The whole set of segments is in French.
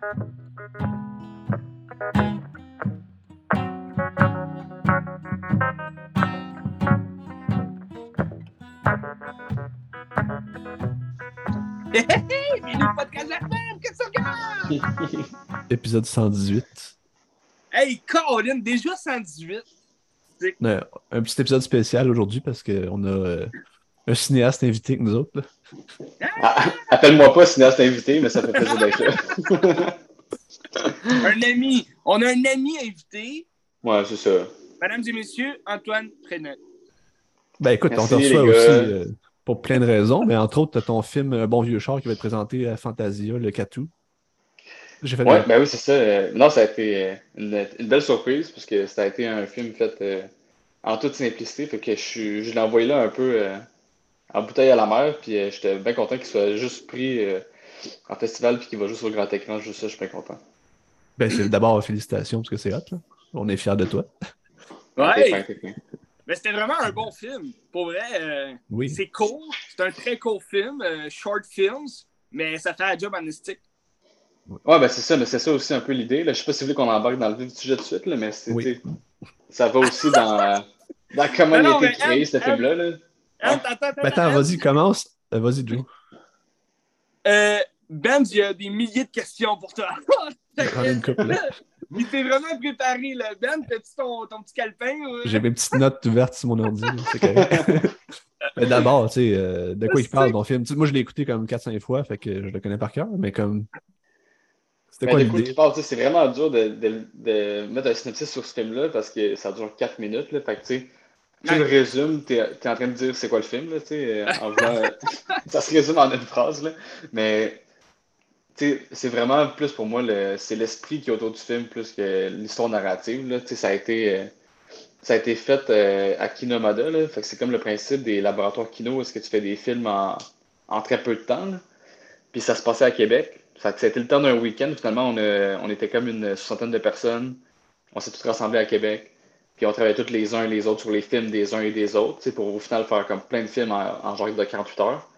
Hey, hey, bienvenue au podcast de la qu'est-ce que? Épisode 118. Hey, Colin, déjà 118. Euh, un petit épisode spécial aujourd'hui parce qu'on a euh, un cinéaste invité avec nous autres. Ah, Appelle-moi pas cinéaste invité, mais ça fait plaisir d'être là. Un ami. On a un ami invité. ouais, c'est ça. Mesdames et messieurs, Antoine Prénat. Ben écoute, Merci, on te reçoit aussi euh, pour plein de raisons, mais entre autres, t'as ton film Un bon vieux char qui va être présenté à Fantasia, le Catou. J'ai fait Ouais, ben oui, c'est ça. Euh, Non, ça a été euh, une, une belle surprise parce que ça a été un film fait euh, en toute simplicité. Fait que je, suis- je l'ai envoyé là un peu euh, en bouteille à la mer. Puis euh, j'étais bien content qu'il soit juste pris euh, en festival puis qu'il va juste au grand écran. Juste ça, je suis bien content. Ben, c'est d'abord félicitations parce que c'est hot. Là. On est fiers de toi. Ouais, mais c'était vraiment un bon film. Pour vrai, euh, Oui. c'est court. C'est un très court film, euh, short films, mais ça fait la job en estique. Ouais, ben c'est ça, mais c'est ça aussi un peu l'idée. Je sais pas si vous voulez qu'on embarque dans le vif du sujet tout de suite, là, mais Oui. ça va aussi dans, euh, dans comment Non, il a été créé, ce film-là. Là. Hein, attends, attends, Ben, attends, attends. vas-y, commence. Euh, vas-y, Joe. Euh, Ben, il y a des milliers de questions pour toi. Une couple. Il s'est vraiment préparé, là. Ben, t'as-tu ton, ton petit calepin? ou- J'ai mes petites notes ouvertes sur mon ordi. là, C'est correct. Mais d'abord, tu sais, euh, de quoi il parle, ton film? Moi, je l'ai écouté comme 4-5 fois, fait que je le connais par cœur, mais comme. C'était quoi de quoi l'idée? c'est vraiment dur de, de- de mettre un synopsis sur ce film-là parce que ça dure 4 minutes. Là, fait que, tu sais, tu le résumes, t'es es en train de dire c'est quoi le film, là, tu sais, euh, en voulant- ça se résume en une phrase, là. Mais tu sais, c'est vraiment plus pour moi, le, c'est l'esprit qui est autour du film plus que l'histoire narrative. Là. Tu sais, Ça a été, euh, ça a été fait euh, à Kinomada. Là. Fait que c'est comme le principe des laboratoires Kino, est-ce que tu fais des films en, en très peu de temps. là. Puis ça se passait à Québec. Fait que ça a été le temps d'un week-end. Finalement, on, a- on était comme une soixantaine de personnes. On s'est tous rassemblés à Québec. Puis on travaillait tous les uns et les autres sur les films des uns et des autres, pour au final faire comme plein de films en, en genre de 48 heures.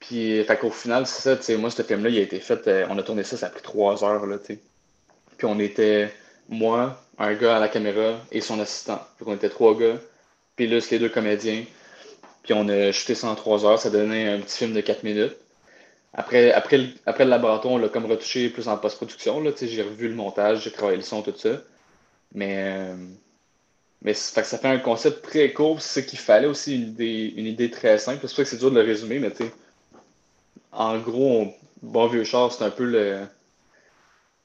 Puis, fait qu'au final, c'est ça, moi, ce film-là, il a été fait, euh, on a tourné ça, ça a pris trois heures, là, tu sais. Puis on était, moi, un gars à la caméra et son assistant. Fait qu'on était trois gars, puis c'est les deux comédiens. Puis on a shooté ça en trois heures, ça donnait un petit film de quatre minutes. Après, après, le, après le laboratoire, on l'a comme retouché plus en post-production, là, tu sais, j'ai revu le montage, j'ai travaillé le son, tout ça. Mais, euh, mais fait que ça fait un concept très court, c'est ce qu'il fallait aussi, une idée, très simple. C'est pour ça que c'est dur de le résumer, mais tu en gros, on- bon vieux char, c'est un peu le,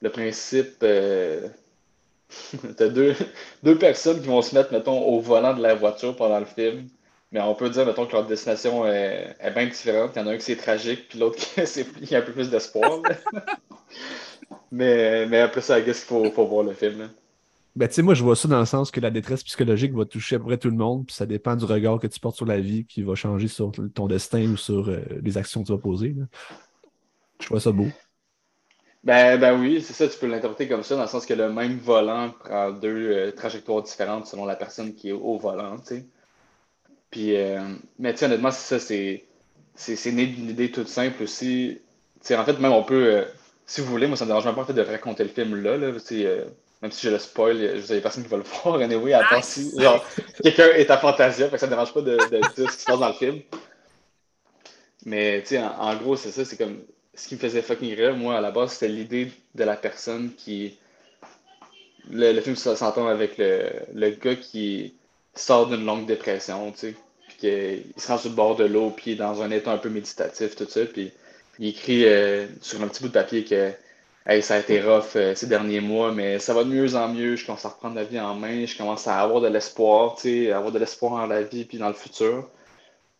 le principe. Euh, T'as deux, deux personnes qui vont se mettre, mettons, au volant de la voiture pendant le film. Mais on peut dire, mettons, que leur destination est, est bien différente. Il y en a un qui c'est tragique, puis l'autre qui a un peu plus d'espoir. mais, mais après ça, I guess qu'il faut, faut voir le film. là. Ben, tu sais, moi, je vois ça dans le sens que la détresse psychologique va toucher à peu près tout le monde, puis ça dépend du regard que tu portes sur la vie qui va changer sur ton destin ou sur euh, les actions que tu vas poser. Je vois ça beau. Ben, ben oui, c'est ça, tu peux l'interpréter comme ça, dans le sens que le même volant prend deux euh, trajectoires différentes selon la personne qui est au volant, tu sais. Puis, euh, mais tu sais, honnêtement, c'est ça, c'est, c'est, né d'une idée toute simple aussi. Tu sais, en fait, même on peut, euh, si vous voulez, moi, ça me dérange pas en fait, de raconter le film là, là tu sais, même si je le spoil, je sais, il y a personne qui va le voir, anyway, à part si, genre, quelqu'un est à Fantasia, fait que ça me dérange pas de, de dire ce qui se passe dans le film. Mais, tu sais, en, en gros, c'est ça, c'est comme, ce qui me faisait fucking rire, moi, à la base, c'était l'idée de la personne qui. Le, le film s'entend avec le, le gars qui sort d'une longue dépression, tu sais. Puis qu'il se rend sur le bord de l'eau, puis il est dans un état un peu méditatif, tout ça. Puis il écrit euh, sur un petit bout de papier que hey, ça a été rough euh, ces derniers mois, mais ça va de mieux en mieux. Je commence à reprendre la vie en main, je commence à avoir de l'espoir, tu sais, à avoir de l'espoir en la vie, puis dans le futur.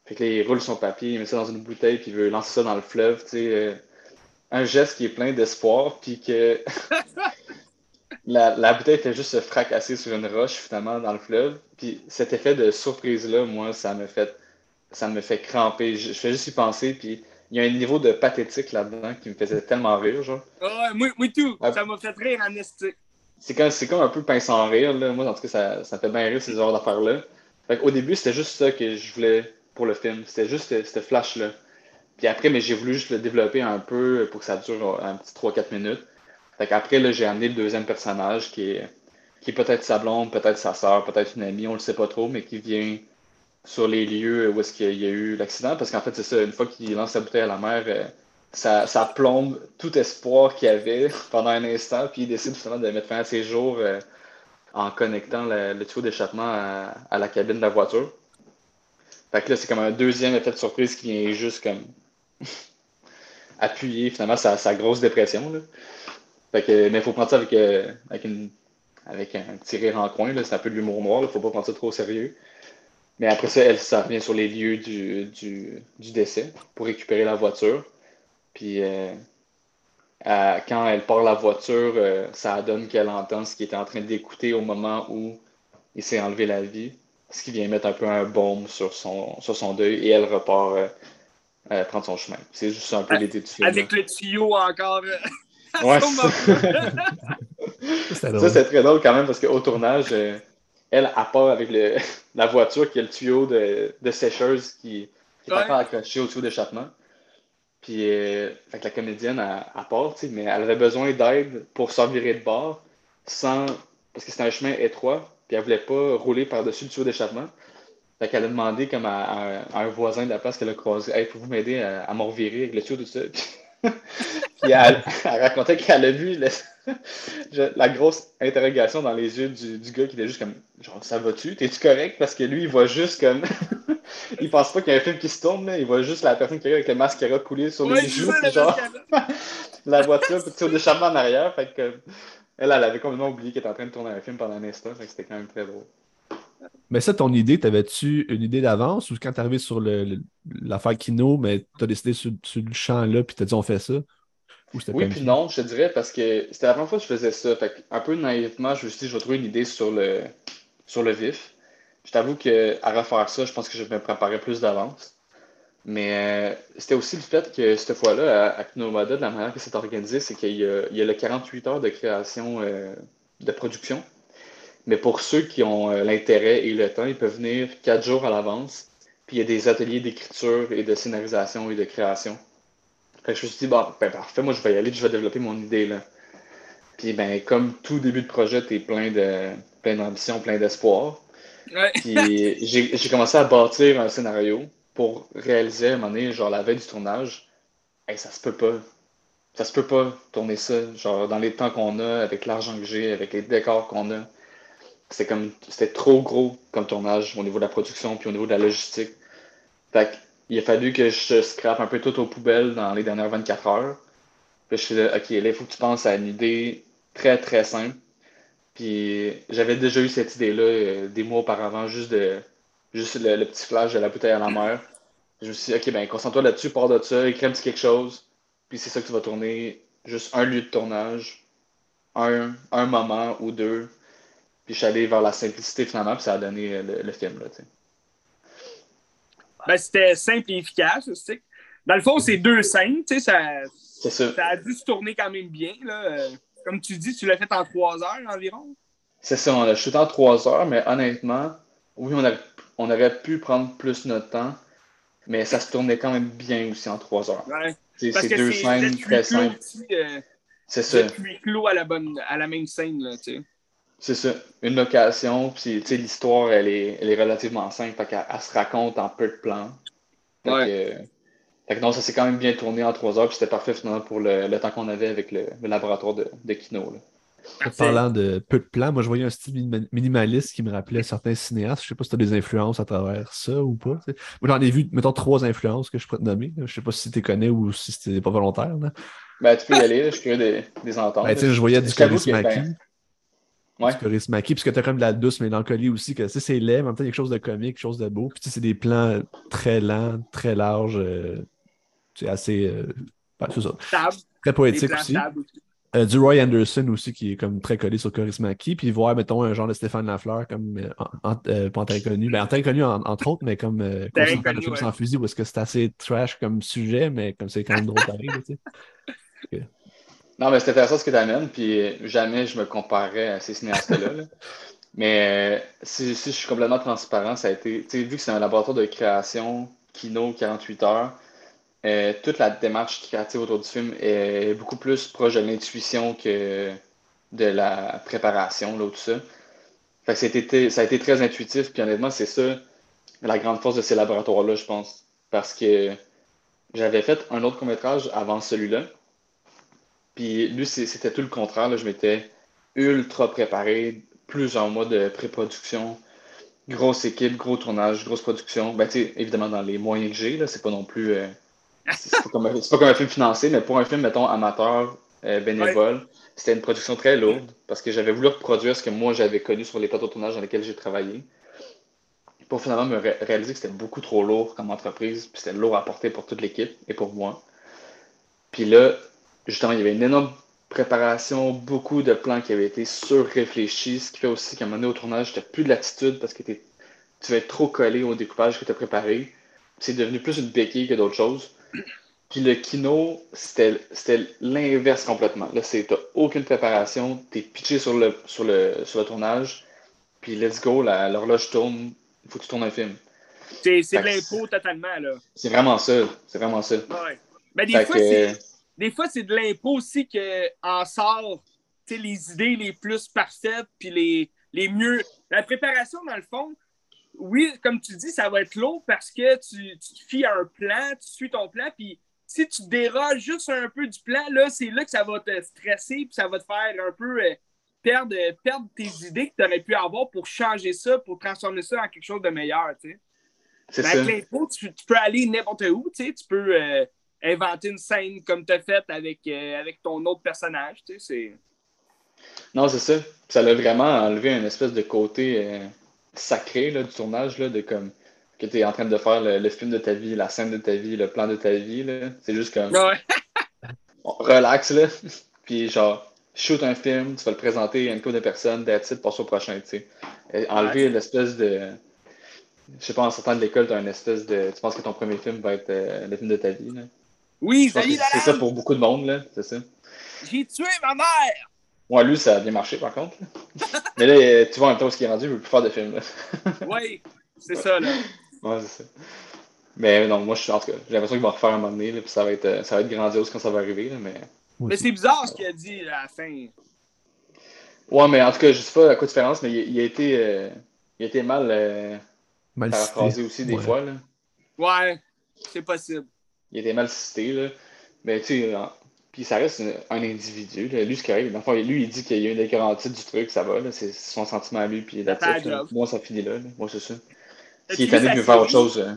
Fait que là, il roule son papier, il met ça dans une bouteille, puis il veut lancer ça dans le fleuve, tu sais. euh, un geste qui est plein d'espoir, puis que la, la bouteille fait juste se fracasser sur une roche, finalement, dans le fleuve. Puis cet effet de surprise-là, moi, ça me fait, ça me fait cramper. Je, je fais juste y penser, puis il y a un niveau de pathétique là-dedans qui me faisait tellement rire, genre. Ah ouais, moi, moi tout. Ouais. Ça m'a fait rire en. C'est comme, c'est comme un peu pince en rire, là. Moi, en tout cas, ça, ça me fait bien rire, ces genres d'affaires-là. Fait qu'au début, c'était juste ça que je voulais pour le film. C'était juste ce flash-là. Puis après, mais j'ai voulu juste le développer un peu pour que ça dure un petit 3-4 minutes. Fait qu'après, là, j'ai amené le deuxième personnage qui est, qui est peut-être sa blonde, peut-être sa soeur, peut-être une amie, on le sait pas trop, mais qui vient sur les lieux où est-ce qu'il y a eu l'accident. Parce qu'en fait, c'est ça, une fois qu'il lance sa bouteille à la mer, euh, ça, ça plombe tout espoir qu'il avait pendant un instant, puis il décide finalement de mettre fin à ses jours euh, en connectant le, tuyau d'échappement à, la cabine de la voiture. Fait que là, c'est comme un deuxième effet de surprise qui vient juste comme appuyer finalement sa, grosse dépression. Là. Fait que, mais il faut prendre ça avec, euh, avec, une, avec un petit rire en coin. C'est un peu de l'humour noir. Il faut pas prendre ça trop au sérieux. Mais après ça, elle, ça revient sur les lieux du, du, du décès pour récupérer la voiture. Puis euh, à- quand elle part la voiture, euh, ça donne qu'elle entend ce qu'il était en train d'écouter au moment où il s'est enlevé la vie. Ce qui vient mettre un peu un baume sur son, sur son deuil et elle repart euh, prendre son chemin. C'est juste un peu l'idée du film. Avec le tuyau encore. Ouais. C'était Ça, c'est très drôle quand même parce qu'au tournage, elle, elle part avec le, la voiture qui a le tuyau de, de sécheuse qui, qui est Ouais. encore accroché au tuyau d'échappement. Puis, euh, fait que la comédienne, elle, elle part, tu sais, mais elle avait besoin d'aide pour s'en virer de bord sans. Parce que c'était un chemin étroit, puis elle voulait pas rouler par-dessus le tuyau d'échappement. Fait qu'elle a demandé comme à, à- à un voisin de la place qu'elle a croisé Hey, pouvez-vous m'aider à, à m'en revirer avec le tuyau tout ça? Puis elle, elle racontait qu'elle a vu le- la grosse interrogation dans les yeux du, du gars qui était juste comme genre ça va-tu? T'es-tu correct? Parce que lui, il voit juste comme il pense pas qu'il y a un film qui se tourne, là. il voit juste la personne qui arrive avec le mascara coulé sur Ouais, les joues, ça, genre la voiture, puis le d'échappement en arrière. Fait que elle, elle avait complètement oublié qu'elle était en train de tourner un film pendant un instant, fait que c'était quand même très drôle. Mais ça, ton idée, t'avais-tu une idée d'avance ou quand t'es arrivé sur l'affaire Kino, mais t'as décidé sur, sur le champ là, puis t'as dit on fait ça? Ou Oui, puis non, je te dirais, parce que c'était la première fois que je faisais ça. Fait un peu naïvement, je me suis dit, je vais trouver une idée sur le, sur le vif. Je t'avoue qu'à refaire ça, je pense que je me préparais plus d'avance. Mais euh, c'était aussi le fait que cette fois-là, à, à de la manière que c'est organisé, c'est qu'il y y a le 48 heures de création euh, de production. Mais pour ceux qui ont euh, l'intérêt et le temps, ils peuvent venir quatre jours à l'avance. Puis il y a des ateliers d'écriture et de scénarisation et de création. Fait que je me suis dit, ben parfait, moi je vais y aller, je vais développer mon idée là. Puis ben, comme tout début de projet, t'es plein de plein d'ambition, plein d'espoir. Ouais. Puis j'ai j'ai commencé à bâtir un scénario pour réaliser à un moment donné, genre la veille du tournage, hey, ça se peut pas. Ça se peut pas tourner ça, genre dans les temps qu'on a, avec l'argent que j'ai, avec les décors qu'on a. C'était comme c'était trop gros comme tournage au niveau de la production puis au niveau de la logistique. Fait il a fallu que je scrape un peu tout aux poubelles dans les dernières 24 heures. Puis je suis là, ok, là, il faut que tu penses à une idée très très simple. Puis j'avais déjà eu cette idée-là euh, des mois auparavant, juste de juste le, le petit flash de la bouteille à la mer. Je me suis dit, ok, ben concentre-toi là-dessus, pars de ça, écris un petit quelque chose. Puis c'est ça que tu vas tourner, juste un lieu de tournage, un, un moment ou deux. Puis je suis allé vers la simplicité finalement, puis ça a donné euh, le, le film. Là. Ben, c'était simple et efficace. tu sais. Dans le fond, c'est deux scènes. tu sais, Ça, ça. ça a dû se tourner quand même bien. Là. Euh, Comme tu dis, tu l'as fait en trois heures environ. C'est ça, on a shooté en trois heures, mais honnêtement, oui, on, a- on aurait pu prendre plus notre temps, mais ça se tournait quand même bien aussi en trois heures. Ouais. C'est deux scènes très simples. euh, C'est ça, clos à la, bonne, à la même scène. Là, tu sais. C'est ça. Une location, puis tu sais, l'histoire, elle est, elle est relativement simple, fait qu'elle se raconte en peu de plans. Fait Ouais. que, fait que non, ça s'est quand même bien tourné en trois heures, puis c'était parfait finalement pour le, le temps qu'on avait avec le, le laboratoire de, de Kino. là. Parlant de peu de plans, moi je voyais un style minima- minimaliste qui me rappelait certains cinéastes. Je sais pas si tu as des influences à travers ça ou pas. Moi j'en ai vu, mettons, trois influences que je pourrais te nommer. Je sais pas si tu les connais ou si c'était pas volontaire. là. Ben, tu peux y aller, là, je suis curieux des, des entendre. Ben, sais, je voyais du charismaki. ben, Ouais. Du charismaki, puisque tu as comme de la douce mélancolie aussi, que tu sais, c'est laid, mais en même temps, il y a quelque chose de comique, quelque chose de beau. Puis tu sais, c'est des plans très lents, très larges. euh, c'est assez. euh, ben, c'est ça. Table, Très poétique aussi. Euh, du Roy Anderson aussi, qui est comme très collé sur Charismaki. Puis voir, mettons, un genre de Stéphane Lafleur, comme euh, en, euh, pas en connu, ben en connu en- entre autres, mais comme euh, le film ouais. sans fusil, où est-ce que c'est assez trash comme sujet, mais comme c'est quand même drôle pareil, tu sais. Non, mais c'est intéressant ce que tu amènes, puis jamais je me comparais à ces cinéastes-là. là. Mais euh, si, si je suis complètement transparent, ça a été, tu sais, vu que c'est un laboratoire de création, Kino, 48 heures, euh, toute la démarche créative autour du film est beaucoup plus proche de l'intuition que de la préparation, là, tout ça. Fait que ça, a été, ça a été très intuitif, puis honnêtement, c'est ça la grande force de ces laboratoires-là, je pense. Parce que j'avais fait un autre court-métrage avant celui-là. Puis lui, c'était tout le contraire. Je m'étais ultra préparé, plusieurs mois de pré-production, grosse équipe, gros tournage, grosse production. Ben, tu sais, évidemment, dans les moyens que j'ai, c'est pas non plus. Euh, c'est pas, comme un film financé, mais pour un film, mettons, amateur, euh, bénévole, c'était une production très lourde parce que j'avais voulu reproduire ce que moi j'avais connu sur les plateaux de tournage dans lesquels j'ai travaillé. Pour finalement me réaliser que c'était beaucoup trop lourd comme entreprise, puis c'était lourd à porter pour toute l'équipe et pour moi. Puis là, justement, il y avait une énorme préparation, beaucoup de plans qui avaient été surréfléchis, ce qui fait aussi qu'à un moment donné au tournage, tu n'as plus de latitude parce que tu vas être trop collé au découpage que tu as préparé. C'est devenu plus une béquille que d'autres choses. Puis le kino, c'était l'inverse complètement. Là, tu n'as aucune préparation, tu es pitché sur le, sur, le, sur le tournage, puis let's go, l'horloge tourne, il faut que tu tournes un film. C'est de l'impôt totalement, là. C'est vraiment ça. C'est vraiment ça. Ouais. Mais des fois, c'est des fois, c'est de l'impôt aussi qu'en sort les idées les plus parfaites puis les, les mieux. La préparation, dans le fond, oui, comme tu dis, ça va être lourd parce que tu, tu te fies à un plan, tu suis ton plan, puis si tu déroges juste un peu du plan, là, c'est là que ça va te stresser, puis ça va te faire un peu euh, perdre, perdre tes idées que tu aurais pu avoir pour changer ça, pour transformer ça en quelque chose de meilleur, tu sais. Avec l'impôt, tu, peux aller n'importe où, tu sais, tu peux... Euh, inventer une scène comme tu as fait avec, euh, avec ton autre personnage. Tu sais, non, c'est ça. Ça l'a vraiment enlevé un espèce de côté euh, sacré là, du tournage, là, de comme que tu es en train de faire le, film de ta vie, la scène de ta vie, le plan de ta vie. C'est juste comme. Ouais. relax, là. Puis genre, shoot un film, tu vas le présenter à une couple de personnes, that's it, passe au prochain, tu sais. Enlever l'espèce de. Je sais pas, en sortant de l'école, tu as une espèce de. Tu penses que ton premier film va être euh, le film de ta vie, là. Oui, C'est ça pour beaucoup de monde, là. C'est ça. J'ai tué ma mère! Ouais, lui, ça a bien marché, par contre. Mais là, tu vois en même temps ce qu'il est rendu, il veut plus faire de films. oui, c'est ça, là. Ouais, c'est ça. Mais non, moi, je suis en tout cas, j'ai l'impression qu'il va refaire un moment donné, là, puis ça va, être, ça va être grandiose quand ça va arriver, là, mais... Mais c'est bizarre ce qu'il a dit à la fin. Ouais, mais en tout cas, je sais pas à quoi différence, mais il, a été, euh, il a été mal, euh, mal paraphrasé aussi des fois, là. Ouais, c'est possible il était mal cité, là. Mais tu sais, puis ça reste un, individu. Là. Lui, ce qui arrive, enfin, lui, il dit qu'il y a une des garanties du truc, ça va, là. C'est son sentiment à lui, puis la Moi, ça finit là, Moi, c'est ça. S'il est allé de faire autre chose. Euh,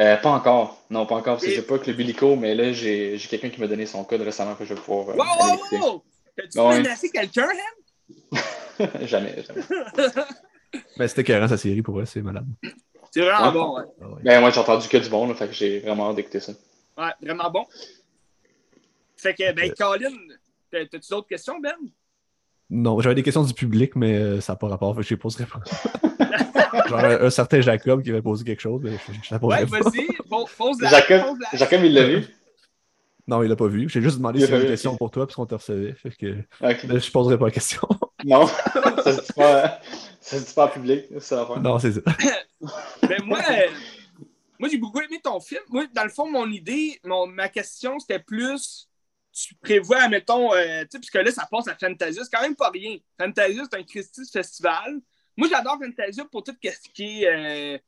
euh, pas encore. Non, pas encore, parce que j'ai pas que le Bilico, mais là, j'ai quelqu'un qui m'a donné son code récemment que je vais pouvoir. Euh, wow, wow, wow! T'as-tu ouais. menacé quelqu'un, Hem? jamais, jamais. ben, c'était carrément sa série pour eux, c'est malade. C'est vraiment bon, ouais. Ah ben, moi, j'ai entendu que du bon, là, fait que j'ai vraiment hâte d'écouter ça. Ouais, vraiment bon. Fait que, ben, Colin, t'as-tu d'autres questions, Ben? Non, j'avais des questions du public, mais euh, ça n'a pas rapport, fait que je les poserai pas. Genre un, certain Jacob qui va poser quelque chose, mais je, je la poserai ouais, vas-y, pose la. Jacob, Jacob, il l'a vu? Non, il l'a pas vu. J'ai juste demandé si y avait une question pour toi, puisqu'on te recevait. Fait que je poserai pas la question. Non, ça se dit pas. Ça se dit pas en public, ça va Non, c'est ça. Mais moi, euh, moi j'ai beaucoup aimé ton film. Moi, dans le fond, mon idée, mon, ma question, c'était plus tu prévois, mettons, euh, tu sais, puisque là, ça passe à Fantasia, c'est quand même pas rien. Fantasia, c'est un Christie's festival. Moi, j'adore Fantasia pour tout ce qui est euh,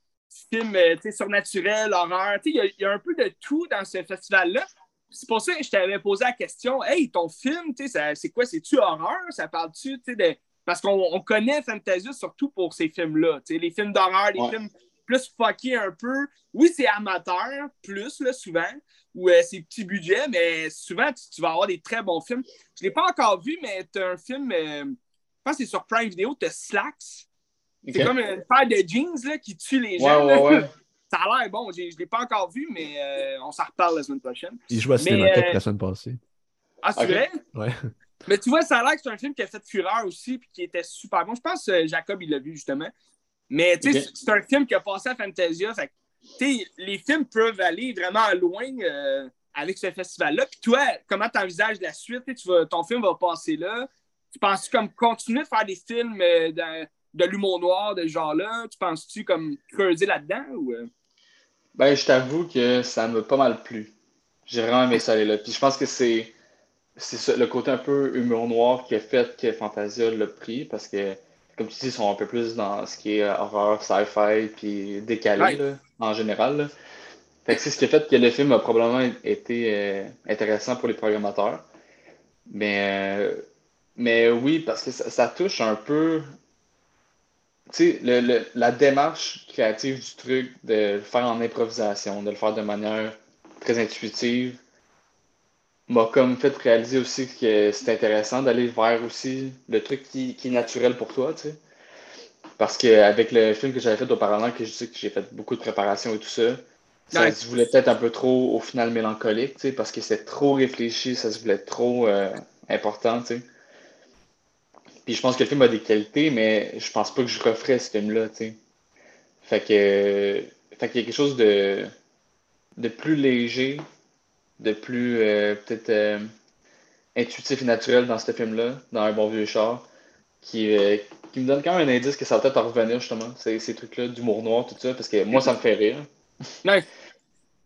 film surnaturel, horreur. Tu sais, il y, a un peu de tout dans ce festival-là. C'est pour ça que je t'avais posé la question Hey, ton film, c'est quoi C'est-tu horreur? Ça parle-tu de parce qu'on connaît Fantasia surtout pour ces films-là. Les films d'horreur, les films plus fuckés un peu. Oui, c'est amateur, plus, là, souvent, ou euh, c'est petit budget, mais souvent, tu, vas avoir des très bons films. Je ne l'ai pas encore vu, mais tu as un film, euh, je pense que c'est sur Prime Video, tu as Slacks. C'est comme une paire de jeans là, qui tue les gens. Ouais, ouais, Ça a l'air bon. Je ne l'ai pas encore vu, mais euh, on s'en reparle la semaine prochaine. Il joue à Cinémathèque la semaine passée. Ah, c'est vrai? Ouais. Mais tu vois, ça a l'air que c'est un film qui a fait fureur aussi, puis qui était super bon. Je pense que Jacob, il l'a vu justement. Mais tu sais, c'est un film qui a passé à Fantasia. Fait les films peuvent aller vraiment loin euh, avec ce festival-là. Puis toi, comment tu envisages la suite? Tu ton film va passer là. Tu penses-tu comme continuer de faire des films euh, de l'humour noir de ce genre-là? Tu penses-tu comme creuser là-dedans? Ou, euh? Ben, je t'avoue que ça m'a pas mal plu. J'ai vraiment aimé ça aller là. Puis je pense que c'est c'est le côté un peu humour noir qui a fait que Fantasia l'a pris parce que, comme tu dis, ils sont un peu plus dans ce qui est horreur, sci-fi, puis décalé là, en général. Là. Fait que c'est ce qui a fait que le film a probablement été euh, intéressant pour les programmateurs. Mais, euh, mais oui, parce que ça, touche un peu. Tu sais, le, la démarche créative du truc, de le faire en improvisation, de le faire de manière très intuitive, m'a comme fait réaliser aussi que c'est intéressant d'aller vers aussi le truc qui, qui, est naturel pour toi, tu sais. Parce qu'avec le film que j'avais fait auparavant, que je sais que j'ai fait beaucoup de préparation et tout ça, ça se voulait peut-être un peu trop, au final, mélancolique, tu parce que c'était trop réfléchi, ça se voulait trop euh, important, tu sais. Puis je pense que le film a des qualités, mais je pense pas que je referais ce film-là, tu sais. Fait que, fait qu'il y a quelque chose de, de plus léger, de plus euh, peut-être euh, intuitif et naturel dans ce film-là, dans Un bon vieux char, qui, qui me donne quand même un indice que ça va peut-être en revenir, justement, ces, ces trucs-là, d'humour noir, tout ça, parce que moi, ça me fait rire. Ouais.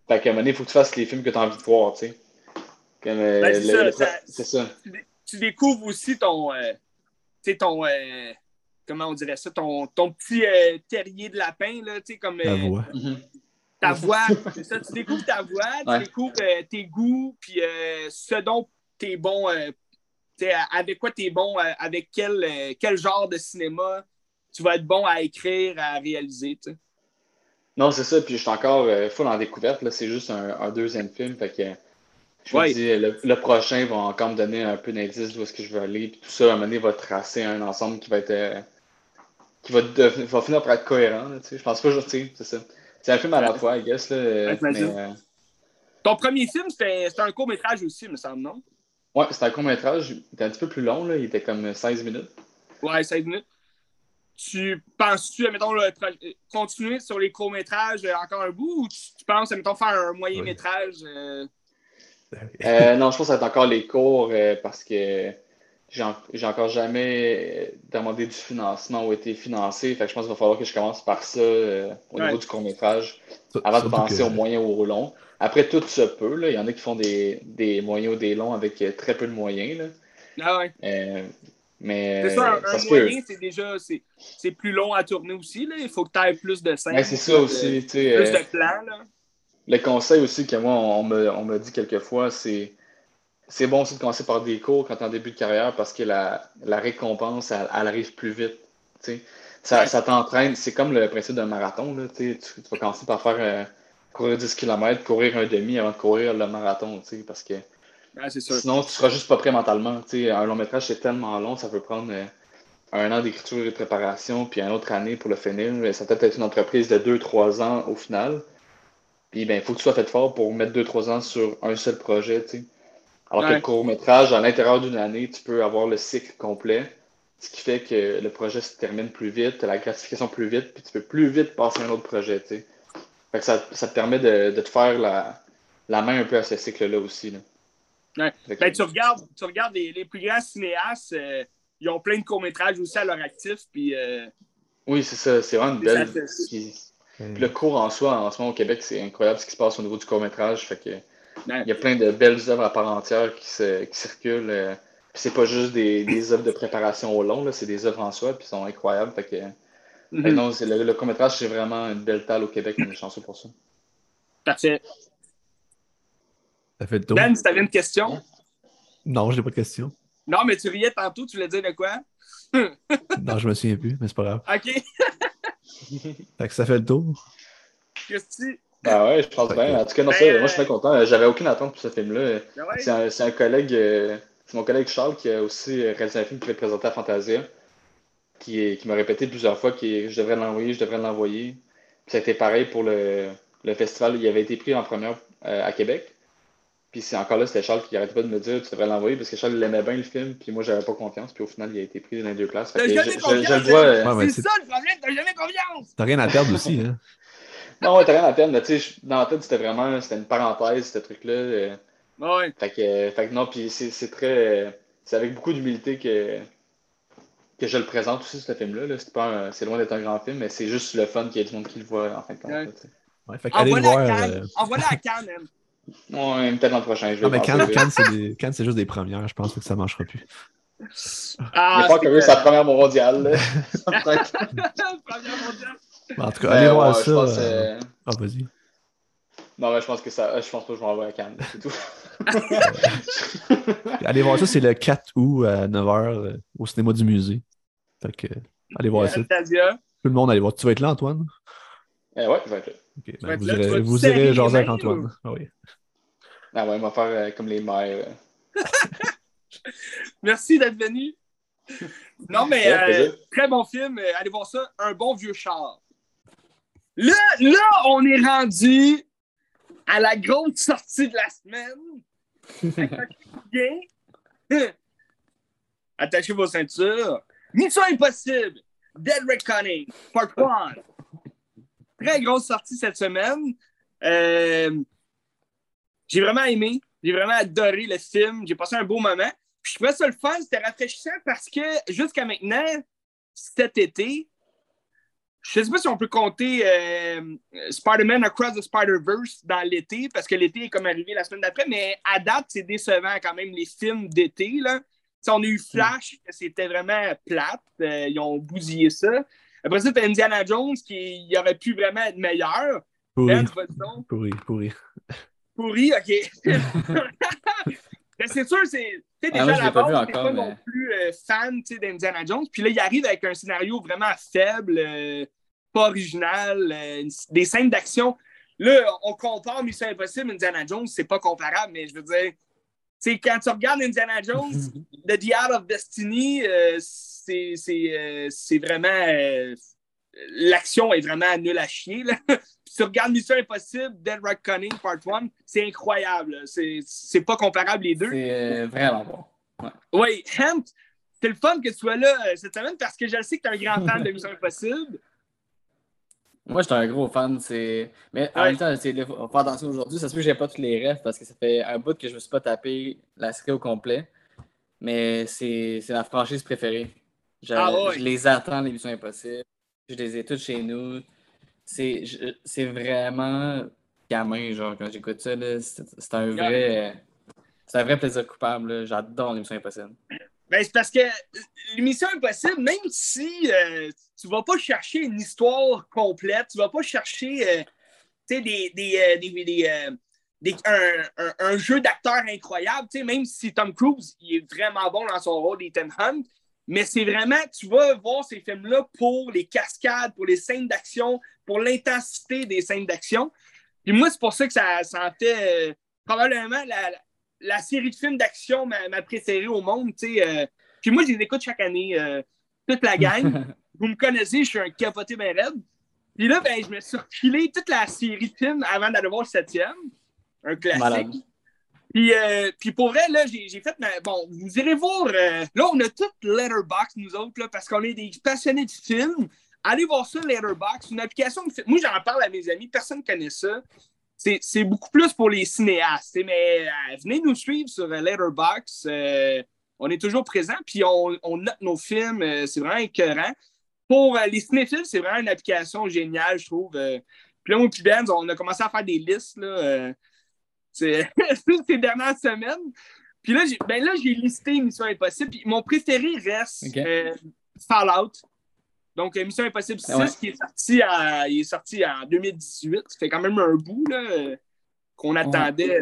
Fait qu'à un moment donné, il faut que tu fasses les films que tu as envie de voir, tu sais. Euh, ben, c'est ça, Tu, découvres aussi ton. Euh, sais, ton. Euh, comment on dirait ça? Ton, ton petit terrier de lapin, là, tu sais, comme. ta voix. Mhm. Ta voix, c'est ça. Tu découvres ta voix, tu découvres tes goûts, puis ce dont tu es bon. avec quoi tu es bon, avec quel, quel genre de cinéma tu vas être bon à écrire, à réaliser, tu sais. Non, c'est ça. Puis je suis encore euh, full en découverte. Là. C'est juste un, deuxième film. Fait que je me dis, le, prochain va encore me donner un peu d'indice d'où est-ce que je veux aller. Puis tout ça, à un moment donné, va tracer un ensemble qui va être. Euh, qui va, va, finir par être cohérent. Là, je pense pas, sais, c'est ça. C'est un film à la fois, I guess. Là, euh, Ton premier film, c'était un court-métrage aussi, me semble, non? Ouais, c'était un court-métrage. Il était un petit peu plus long. Là. Il était comme 16 minutes. Ouais, 16 minutes tu penses-tu, mettons, continuer sur les courts-métrages encore un bout ou tu, penses, mettons, faire un moyen-métrage? Euh? Euh, non, je pense que ça va être encore les cours parce que j'ai encore jamais demandé du financement ou été financé. Fait que je pense qu'il va falloir que je commence par ça au niveau du court-métrage avant de penser aux moyens ou aux longs. Après, tout se peut. Là. Il y en a qui font des, des moyens ou des longs avec très peu de moyens. Là. Ah ouais. Mais c'est ça, un, moyen, c'est déjà c'est plus long à tourner aussi. Là. Il faut que tu aies plus de scènes. c'est ça aussi. plus de euh, plans. Là. Le conseil aussi que moi, on on dit quelquefois, c'est c'est bon aussi de commencer par des cours quand tu es en début de carrière parce que la, la récompense, elle, arrive plus vite. Ça, ça t'entraîne. C'est comme le principe d'un marathon. Là, tu, tu, vas commencer par faire euh, courir 10 km, courir un demi avant de courir le marathon. Parce que Sinon, tu seras juste pas prêt mentalement. un long métrage, c'est tellement long, ça peut prendre euh, un an d'écriture et de préparation, puis une autre année pour le finir. Ça peut être une entreprise de 2-3 ans au final. Puis ben, il faut que tu sois fait fort pour mettre 2-3 ans sur un seul projet. Alors que le court-métrage, à l'intérieur d'une année, tu peux avoir le cycle complet. Ce qui fait que le projet se termine plus vite, la gratification plus vite, puis tu peux plus vite passer à un autre projet. Fait que ça, te permet de, te faire la, la main un peu à ce cycle-là aussi. Là. Ben, tu regardes, tu regardes les, plus grands cinéastes, euh, ils ont plein de courts-métrages aussi à leur actif. Puis, euh, oui, c'est ça. C'est vraiment une belle. Le cours en soi, en ce moment au Québec, c'est incroyable ce qui se passe au niveau du court-métrage. Fait que, Il y a plein de belles œuvres à part entière qui, se, qui circulent. Euh, puis c'est pas juste des, des, œuvres de préparation au long, c'est des œuvres en soi, puis sont incroyables. Fait que, mm-hmm. non, le, le court-métrage, c'est vraiment une belle talle au Québec, on est chanceux pour ça. Parfait. Ça fait le tour. Ben, si t'avais une question? Non, je n'ai pas de question. Non, mais tu riais tantôt, tu voulais dire de quoi? non, je me souviens plus, mais c'est pas grave. OK. fait que ça fait le tour. Qu'est-ce que Ben ouais, je pense bien. En tout cas, non, ça, moi, je suis très content. J'avais aucune attente pour ce film-là. Ben c'est un, collègue, euh, c'est mon collègue Charles qui a aussi réalisé un film qui va être présenté à Fantasia, qui, qui m'a répété plusieurs fois que je devrais l'envoyer, je devrais l'envoyer. Puis ça a été pareil pour le, le festival. Il avait été pris en première euh, à Québec. Puis c'est encore là, c'était Charles qui arrêtait pas de me dire tu devrais l'envoyer parce que Charles il aimait bien le film, puis moi j'avais pas confiance, puis au final il a été pris dans les deux places. T'as jamais je, confiance, euh, c'est ça le problème, t'as jamais confiance! T'as rien à perdre aussi, hein? non, ouais, t'as rien à perdre, mais tu sais, dans la tête c'était vraiment c'était une parenthèse, ce truc-là. Euh. Ouais. Fait que, fait que non, puis c'est très. C'est avec beaucoup d'humilité que, que je le présente aussi, ce film-là. -là, c'est loin d'être un grand film, mais c'est juste le fun qu'il y ait du monde qui le voit en fin de compte. Ouais, fait voir. à Cannes. euh, Envoie-la à Cannes. Ouais, peut-être l'an prochain. Je vais Ah, mais Cannes, c'est des- c'est juste des premières. Je pense que ça ne marchera plus. Ah, pas c'est que sa première mondiale. là. Ça me prête. Première mondiale. Bon, en tout cas, Mais allez ouais, voir ça. pense, euh, euh, Ah, vas-y. Non, mais je pense que ça. Je pense pas que je m'envoie à Cannes. C'est tout. Allez voir ça, c'est le 4 août à 9h au cinéma du musée. Fait que, allez voir ça. Tout le monde, allez voir. Tu vas être là, Antoine? Eh ouais, je vais être là. Ben, vous là, irez, vous irez mains, Antoine. ou? Ah oui. Ah ouais, on va faire euh, comme les maires. euh. Merci d'être venu. Non, mais Ouais, euh, très bon film. Allez voir ça. Un bon vieux char. Là, là, on est rendu à la grosse sortie de la semaine. Attachez vos ceintures. Mission Impossible. Dead Reckoning. Part 1. Très grosse sortie cette semaine. Euh, j'ai vraiment aimé. J'ai vraiment adoré le film. J'ai passé un beau moment. Puis je trouvais ça le fun. C'était rafraîchissant parce que jusqu'à maintenant, cet été, je ne sais pas si on peut compter euh, Spider-Man Across the Spider-Verse dans l'été, parce que l'été est comme arrivé la semaine d'après, mais à date, c'est décevant quand même les films d'été. là. On a eu Flash, que c'était vraiment plate. euh, ils ont bousillé ça. Après ça, tu Indiana Jones qui il aurait pu vraiment être meilleur. Pourri. Ben, donc. Pourri, pourri. Pourri, ok. Ben, c'est sûr, c'est. Tu sais, déjà, Ah, moi, à je la base, vu t'es encore, pas mais- non plus euh, fan tu sais, d'Indiana Jones. Puis là, il arrive avec un scénario vraiment faible, euh, pas original, euh, des scènes d'action. Là, on compare Mission Impossible, Indiana Jones, c'est pas comparable, mais je veux dire, sais, quand tu regardes Indiana Jones, The Art of Destiny, euh, c'est euh, c'est vraiment. euh, L'action est vraiment nulle à chier. Là. Puis tu regardes Mission Impossible, Dead Reckoning Part 1, c'est incroyable. C'est pas comparable les deux. C'est vraiment bon. Oui, Hemp, c'est le fun que tu sois là cette semaine parce que je sais que tu es un grand fan de Mission Impossible. Moi, j'étais un gros fan. c'est Mais en Ouais. même temps, c'est- faut faire attention aujourd'hui. Ça se peut que j'ai pas tous les rêves parce que ça fait un bout que je me suis pas tapé la série au complet. Mais c'est c'est ma franchise préférée. Je, Ah ouais. je les attends, les missions impossibles. Je les ai toutes chez nous. C'est je- c'est vraiment gamin, genre, quand j'écoute ça. là, C'est c'est un vrai. C'est un vrai plaisir coupable. là. J'adore les missions impossibles. Ben, c'est parce que l'émission Impossible, même si euh, tu vas pas chercher une histoire complète, tu vas pas chercher euh, des, des, euh, des- des, euh, un, un- jeu d'acteur incroyable, même si Tom Cruise il est vraiment bon dans son rôle d'Ethan Hunt, mais c'est vraiment, tu vas voir ces films-là pour les cascades, pour les scènes d'action, pour l'intensité des scènes d'action. Puis moi, c'est pour ça que ça, ça en fait euh, probablement la, la série de films d'action ma, ma préférée au monde. tu sais, euh. Puis moi, je les écoute chaque année, euh, toute la gang. Vous me connaissez, je suis un capoté bien raide. Puis là, ben, je me suis refilé toute la série de films avant d'aller voir le septième. Un classique. Malade. Puis, euh, puis pour vrai, là, j'ai j'ai fait. ma- Bon, vous irez voir. euh, là, on a tout Letterboxd, nous autres, là, parce qu'on est des passionnés de films. Allez voir ça, Letterboxd. Une application. Moi, j'en parle à mes amis. Personne ne connaît ça. C'est beaucoup plus pour les cinéastes. Mais euh, venez nous suivre sur euh, Letterboxd. euh, on est toujours présent. Puis on, on note nos films. euh, c'est vraiment écœurant. Pour les cinéphiles, c'est vraiment une application géniale, je trouve. puis là, moi, puis Ben, on a commencé à faire des listes. Là, ces dernières semaines. Puis là, j'ai ben listé Mission Impossible. Puis mon préféré reste Fallout. Donc, euh, Mission Impossible 6, Ah ouais. qui est sorti, à- il est sorti en 2018. Ça fait quand même un bout là, euh, qu'on attendait.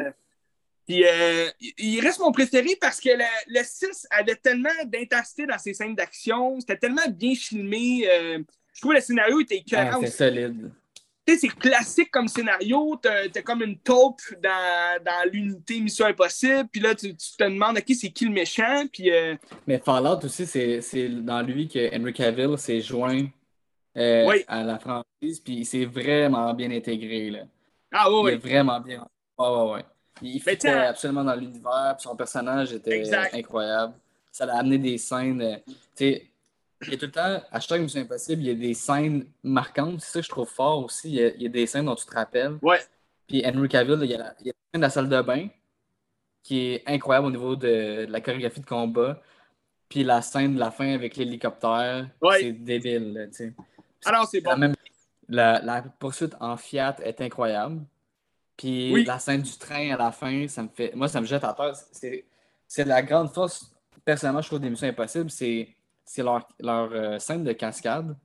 Puis euh, il- reste mon préféré parce que le, le 6 avait tellement d'intensité dans ses scènes d'action. C'était tellement bien filmé. euh, je trouve que le scénario était écœurant c'est aussi solide. C'est classique comme scénario. T'as comme une taupe dans, dans l'unité Mission Impossible. Puis là, tu, tu te demandes, OK, c'est qui le méchant? Puis, euh, Mais Fallout aussi, c'est dans lui que Henry Cavill s'est joint euh, Oui. à la franchise, puis il s'est vraiment bien intégré. Là. ah Il ouais, est vraiment bien. Ouais, ouais, ouais. Il tiens- absolument dans l'univers, puis son personnage était Exact. incroyable. Ça l'a amené des scènes. euh, tu sais, il y a tout le temps, à chaque Mission Impossible, il y a des scènes marquantes. C'est ça que je trouve fort aussi. Il y a, il y a des scènes dont tu te rappelles. Ouais. Puis Henry Cavill, il y a la, il y a la scène de la salle de bain qui est incroyable au niveau de, de la chorégraphie de combat. Puis la scène de la fin avec l'hélicoptère, Ouais. c'est débile. là, tu sais. Alors, c'est La bon. même, la, la poursuite en Fiat est incroyable. Puis Oui. la scène du train à la fin, ça me fait. Moi, ça me jette à terre. C'est, c'est la grande force, personnellement, je trouve, des Missions Impossibles, c'est, c'est leur, leur euh, scène de cascade.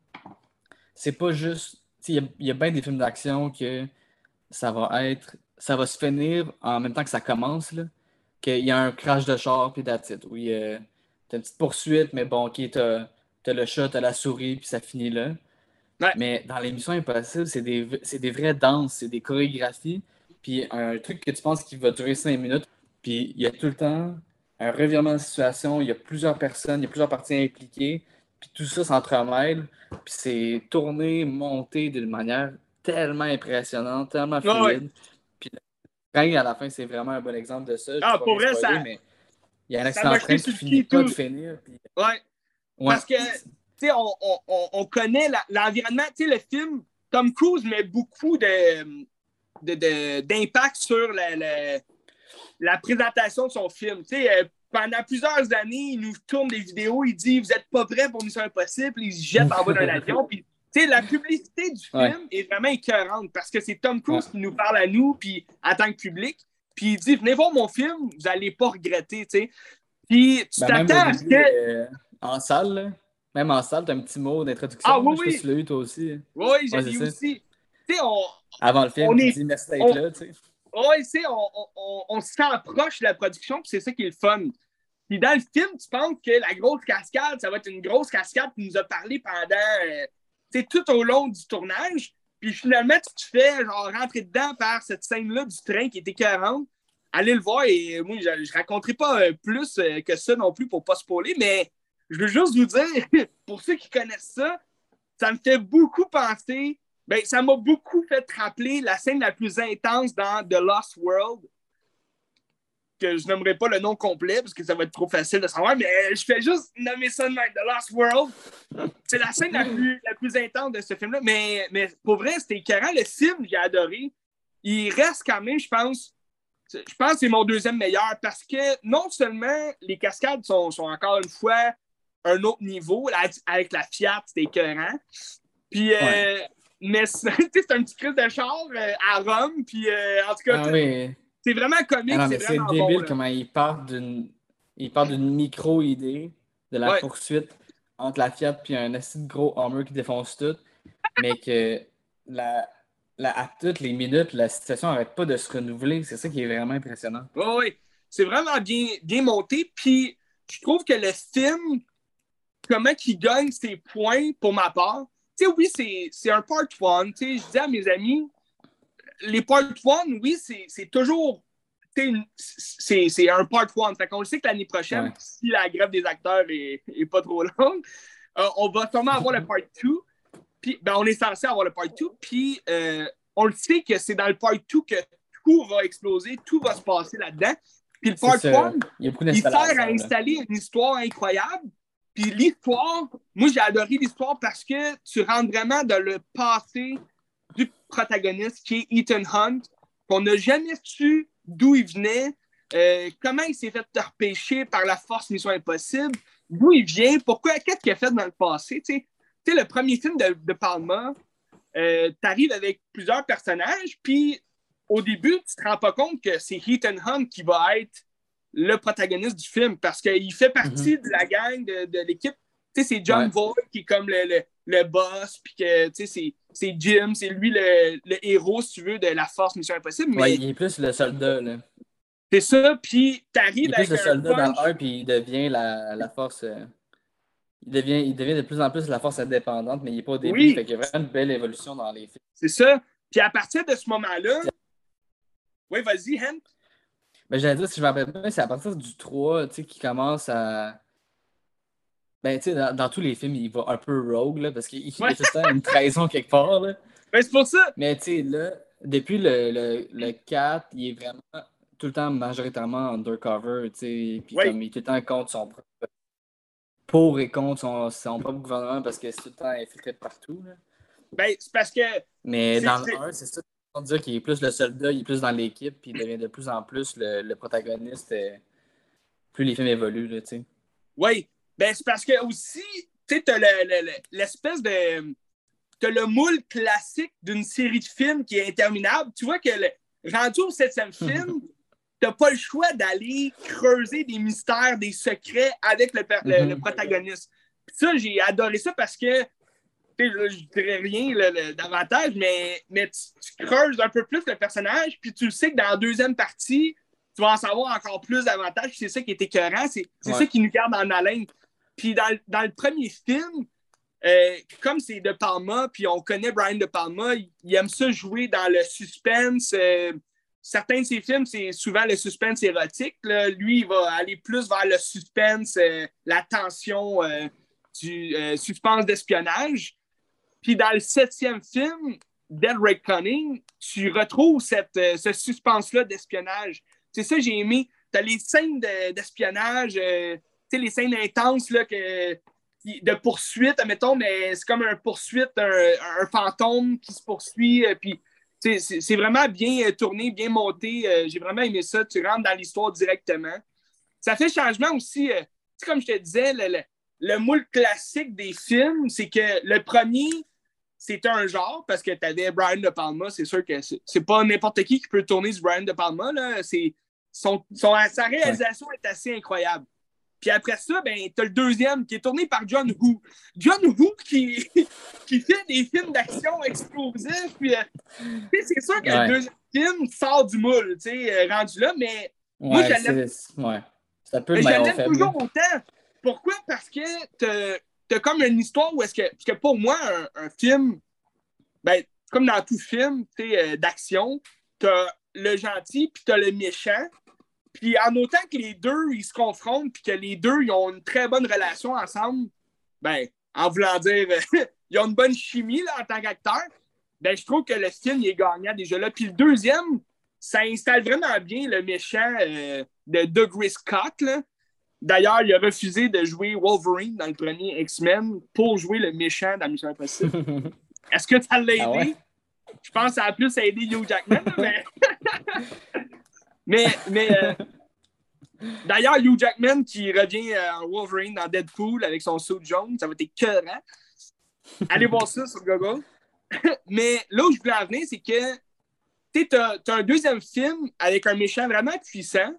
C'est pas juste. Il y, a- il y a bien des films d'action que ça va être. Ça va se finir en même temps que ça commence. Là, qu'il y a un crash de char, puis it. Oui, euh, t'as une petite poursuite, mais bon, ok, t'as, t'as le chat, t'as la souris, puis ça finit là. Ouais. Mais dans les Missions Impossibles, c'est des, c'est des vraies danses, c'est des chorégraphies. Puis un truc que tu penses qui va durer 5 minutes, puis il y a tout le temps un revirement de situation, il y a plusieurs personnes, il y a plusieurs parties impliquées, puis tout ça s'entremêle, puis c'est tourné, monté d'une manière tellement impressionnante, tellement fluide. Puis le train à la fin, c'est vraiment un bon exemple de ça. Je Ah, pour vrai, ça- mais il y a un accident train qui le finit pas de finir. puis- Ouais. Ouais. Parce que, tu sais, on, on- on- on connaît l'environnement. Tu sais, le film, Tom Cruise met beaucoup de, d'impact sur la- la présentation de son film. Tu sais, euh, pendant plusieurs années, il nous tourne des vidéos, il dit Vous n'êtes pas prêts pour Mission Impossible, il se jette en bas d'un avion. Puis, tu la publicité du film Ouais. est vraiment écœurante parce que c'est Tom Cruise Ouais. qui nous parle à nous, puis en tant que public. Puis il dit Venez voir mon film, vous n'allez pas regretter. tu sais. Puis tu Ben, t'attends à ce que. euh, en salle, là, même en salle, t'as un petit mot d'introduction. Ah, oui, là, oui. tu l'as eu toi aussi. Oui, j'ai Ouais, dit ça. aussi. Tu on, Avant le film, On tu est- dis merci d'être on- là, tu. Ouais, tu sais, on, on, s'approche de la production, puis c'est ça qui est le fun. Puis dans le film, tu penses que la grosse cascade, ça va être une grosse cascade qui nous a parlé pendant, euh, tout au long du tournage. Puis finalement, tu te fais genre rentrer dedans par cette scène-là du train qui était écœurante. Allez le voir et moi, je, je raconterai pas euh, plus euh, que ça non plus pour pas spoiler, mais je veux juste vous dire, pour ceux qui connaissent ça, ça me fait beaucoup penser ben, ça m'a beaucoup fait rappeler la scène la plus intense dans The Lost World, que je nommerai pas le nom complet parce que ça va être trop facile de savoir, mais je fais juste nommer ça de The Lost World. C'est la scène la plus, la plus intense de ce film-là, mais, mais pour vrai, c'était écœurant. Le film, j'ai adoré. Il reste quand même, je pense, je pense que c'est mon deuxième meilleur parce que non seulement les cascades sont, sont encore une fois un autre niveau, avec la Fiat, c'était écœurant. Puis, euh. Mais c'est un petit crise de char euh, à Rome. Puis, euh, en tout cas, Ah oui. c'est vraiment comique. Ah c'est débile bon, comment il part d'une il part d'une micro-idée de la Ouais. poursuite entre la Fiat et un assez gros Hummer qui défonce tout, mais que la, la, à toutes les minutes, la situation n'arrête pas de se renouveler. C'est ça qui est vraiment impressionnant. Oui, oui. C'est vraiment bien, bien monté. Puis, je trouve que le film, comment il gagne ses points pour ma part, tu sais, oui, c'est- un part one. Tu sais, je dis à mes amis, les part one, oui, c'est toujours. C'est un part one. Fait qu'on le sait que l'année prochaine, Ouais. si la grève des acteurs est, est pas trop longue, euh, on va sûrement avoir le part two. Puis, ben, on est censé avoir le part two. Puis, euh, on le sait que c'est dans le part two que tout va exploser, tout va se passer là-dedans. Puis le part one, Il sert à installer une histoire incroyable. Puis l'histoire, moi j'ai adoré l'histoire parce que tu rentres vraiment dans le passé du protagoniste qui est Ethan Hunt, qu'on n'a jamais su d'où il venait, euh, comment il s'est fait repêcher par la force Mission Impossible, d'où il vient, pourquoi, qu'est-ce qu'il a fait dans le passé. Tu sais, le premier film de, Palma, euh, tu arrives avec plusieurs personnages, puis au début, tu te rends pas compte que c'est Ethan Hunt qui va être le protagoniste du film parce qu'il fait partie de la gang de, de l'équipe. Tu sais, c'est John Ouais. Voight qui est comme le, le, le boss, puis que, tu sais, c'est- Jim, c'est lui le, le héros, si tu veux, de la force Mission Impossible. Mais Ouais, il est plus le soldat. Là. c'est ça, puis Il t'arrives est avec plus le un soldat dans punch. le 1, puis il devient la, la force. euh, il, devient, il devient de plus en plus la force indépendante, mais il n'est pas au début. Oui. Fait qu'il y a vraiment une belle évolution dans les films. C'est ça. Puis à partir de ce moment-là, oui, vas-y, Hen. Ben, j'allais dire, si je me rappelle bien, c'est à partir du 3 tu sais, qu'il commence à. Ben, tu sais, dans, dans tous les films, il va un peu rogue, là, parce qu'il Ouais. tout le temps une trahison quelque part, là. Ben, c'est pour ça. Mais, tu sais, là, depuis le, le, le 4, il est vraiment tout le temps majoritairement undercover, tu sais, puis comme il est tout le temps contre son propre. Pour et contre son, son propre gouvernement, parce que c'est tout le temps infiltré de partout, là. Ben, c'est parce que Mais dans le 1, c'est ça. On dit qu'il est plus le soldat, il est plus dans l'équipe, puis il devient de plus en plus le, le protagoniste. euh, plus les films évoluent, tu sais. Oui, ben c'est parce que aussi, tu sais, t'as le- le- le- l'espèce de. t'as le moule classique d'une série de films qui est interminable. Tu vois que rendu au septième film, t'as pas le choix d'aller creuser des mystères, des secrets avec le, Mhm. le protagoniste. Puis ça, j'ai adoré ça parce que, je dirais rien davantage, mais, mais tu, tu creuses un peu plus le personnage, puis tu le sais que dans la deuxième partie, tu vas en savoir encore plus davantage, c'est ça qui est écœurant, c'est Ouais. ça qui nous garde en haleine. Puis dans, le- dans le premier film, euh, comme c'est De Palma, puis on connaît Brian De Palma, il, il aime ça jouer dans le suspense. euh, certains de ses films, c'est souvent le suspense érotique. là. Lui, il va aller plus vers le suspense, euh, la tension du suspense d'espionnage. Puis dans le septième film, Dead Reckoning, tu retrouves cette, euh, ce suspense-là d'espionnage. C'est ça j'ai aimé. Tu as les scènes de- d'espionnage, euh, les scènes intenses là, que, de poursuite, admettons, mais c'est comme un poursuite, un, fantôme qui se poursuit. euh, puis c'est vraiment bien euh, tourné, bien monté. j'ai vraiment aimé ça. Tu rentres dans l'histoire directement. Ça fait changement aussi. comme je te disais, le, le- le moule classique des films, c'est que le premier, c'était un genre parce que tu avais Brian De Palma. C'est sûr que c'est pas n'importe qui qui peut tourner du Brian De Palma. Là. C'est- Son, son- sa réalisation est assez incroyable. Puis après ça, ben, tu as le deuxième qui est tourné par John Woo. John Woo qui, qui fait des films d'action explosifs. Puis, euh, c'est sûr que Ouais. le deuxième film sort du moule, tu sais, euh, rendu là, mais Moi, je l'aime. ouais. C'est un peu le toujours autant. Pourquoi? Parce que t'as as comme une histoire où est-ce que. Parce que pour moi, un, film, ben, comme dans tout film euh, d'action, t'as le gentil puis t'as le méchant. Puis en autant que les deux, ils se confrontent puis que les deux, ils ont une très bonne relation ensemble, ben, en voulant dire, ils ont une bonne chimie en tant qu'acteur, ben, je trouve que le film il est gagnant déjà là. Puis le deuxième, ça installe vraiment bien le méchant euh, de Doug Scott. là. D'ailleurs, il a refusé de jouer Wolverine dans le premier X-Men pour jouer le méchant dans Mission Impossible. Est-ce que ça l'a aidé? Ah ouais? Je pense que ça a plus aidé Hugh Jackman, mais. mais. mais euh, D'ailleurs, Hugh Jackman qui revient euh, en Wolverine dans Deadpool avec son suit jaune, ça va être écœurant. Allez voir ça sur Google. mais là où je voulais en venir, c'est que tu as, un deuxième film avec un méchant vraiment puissant.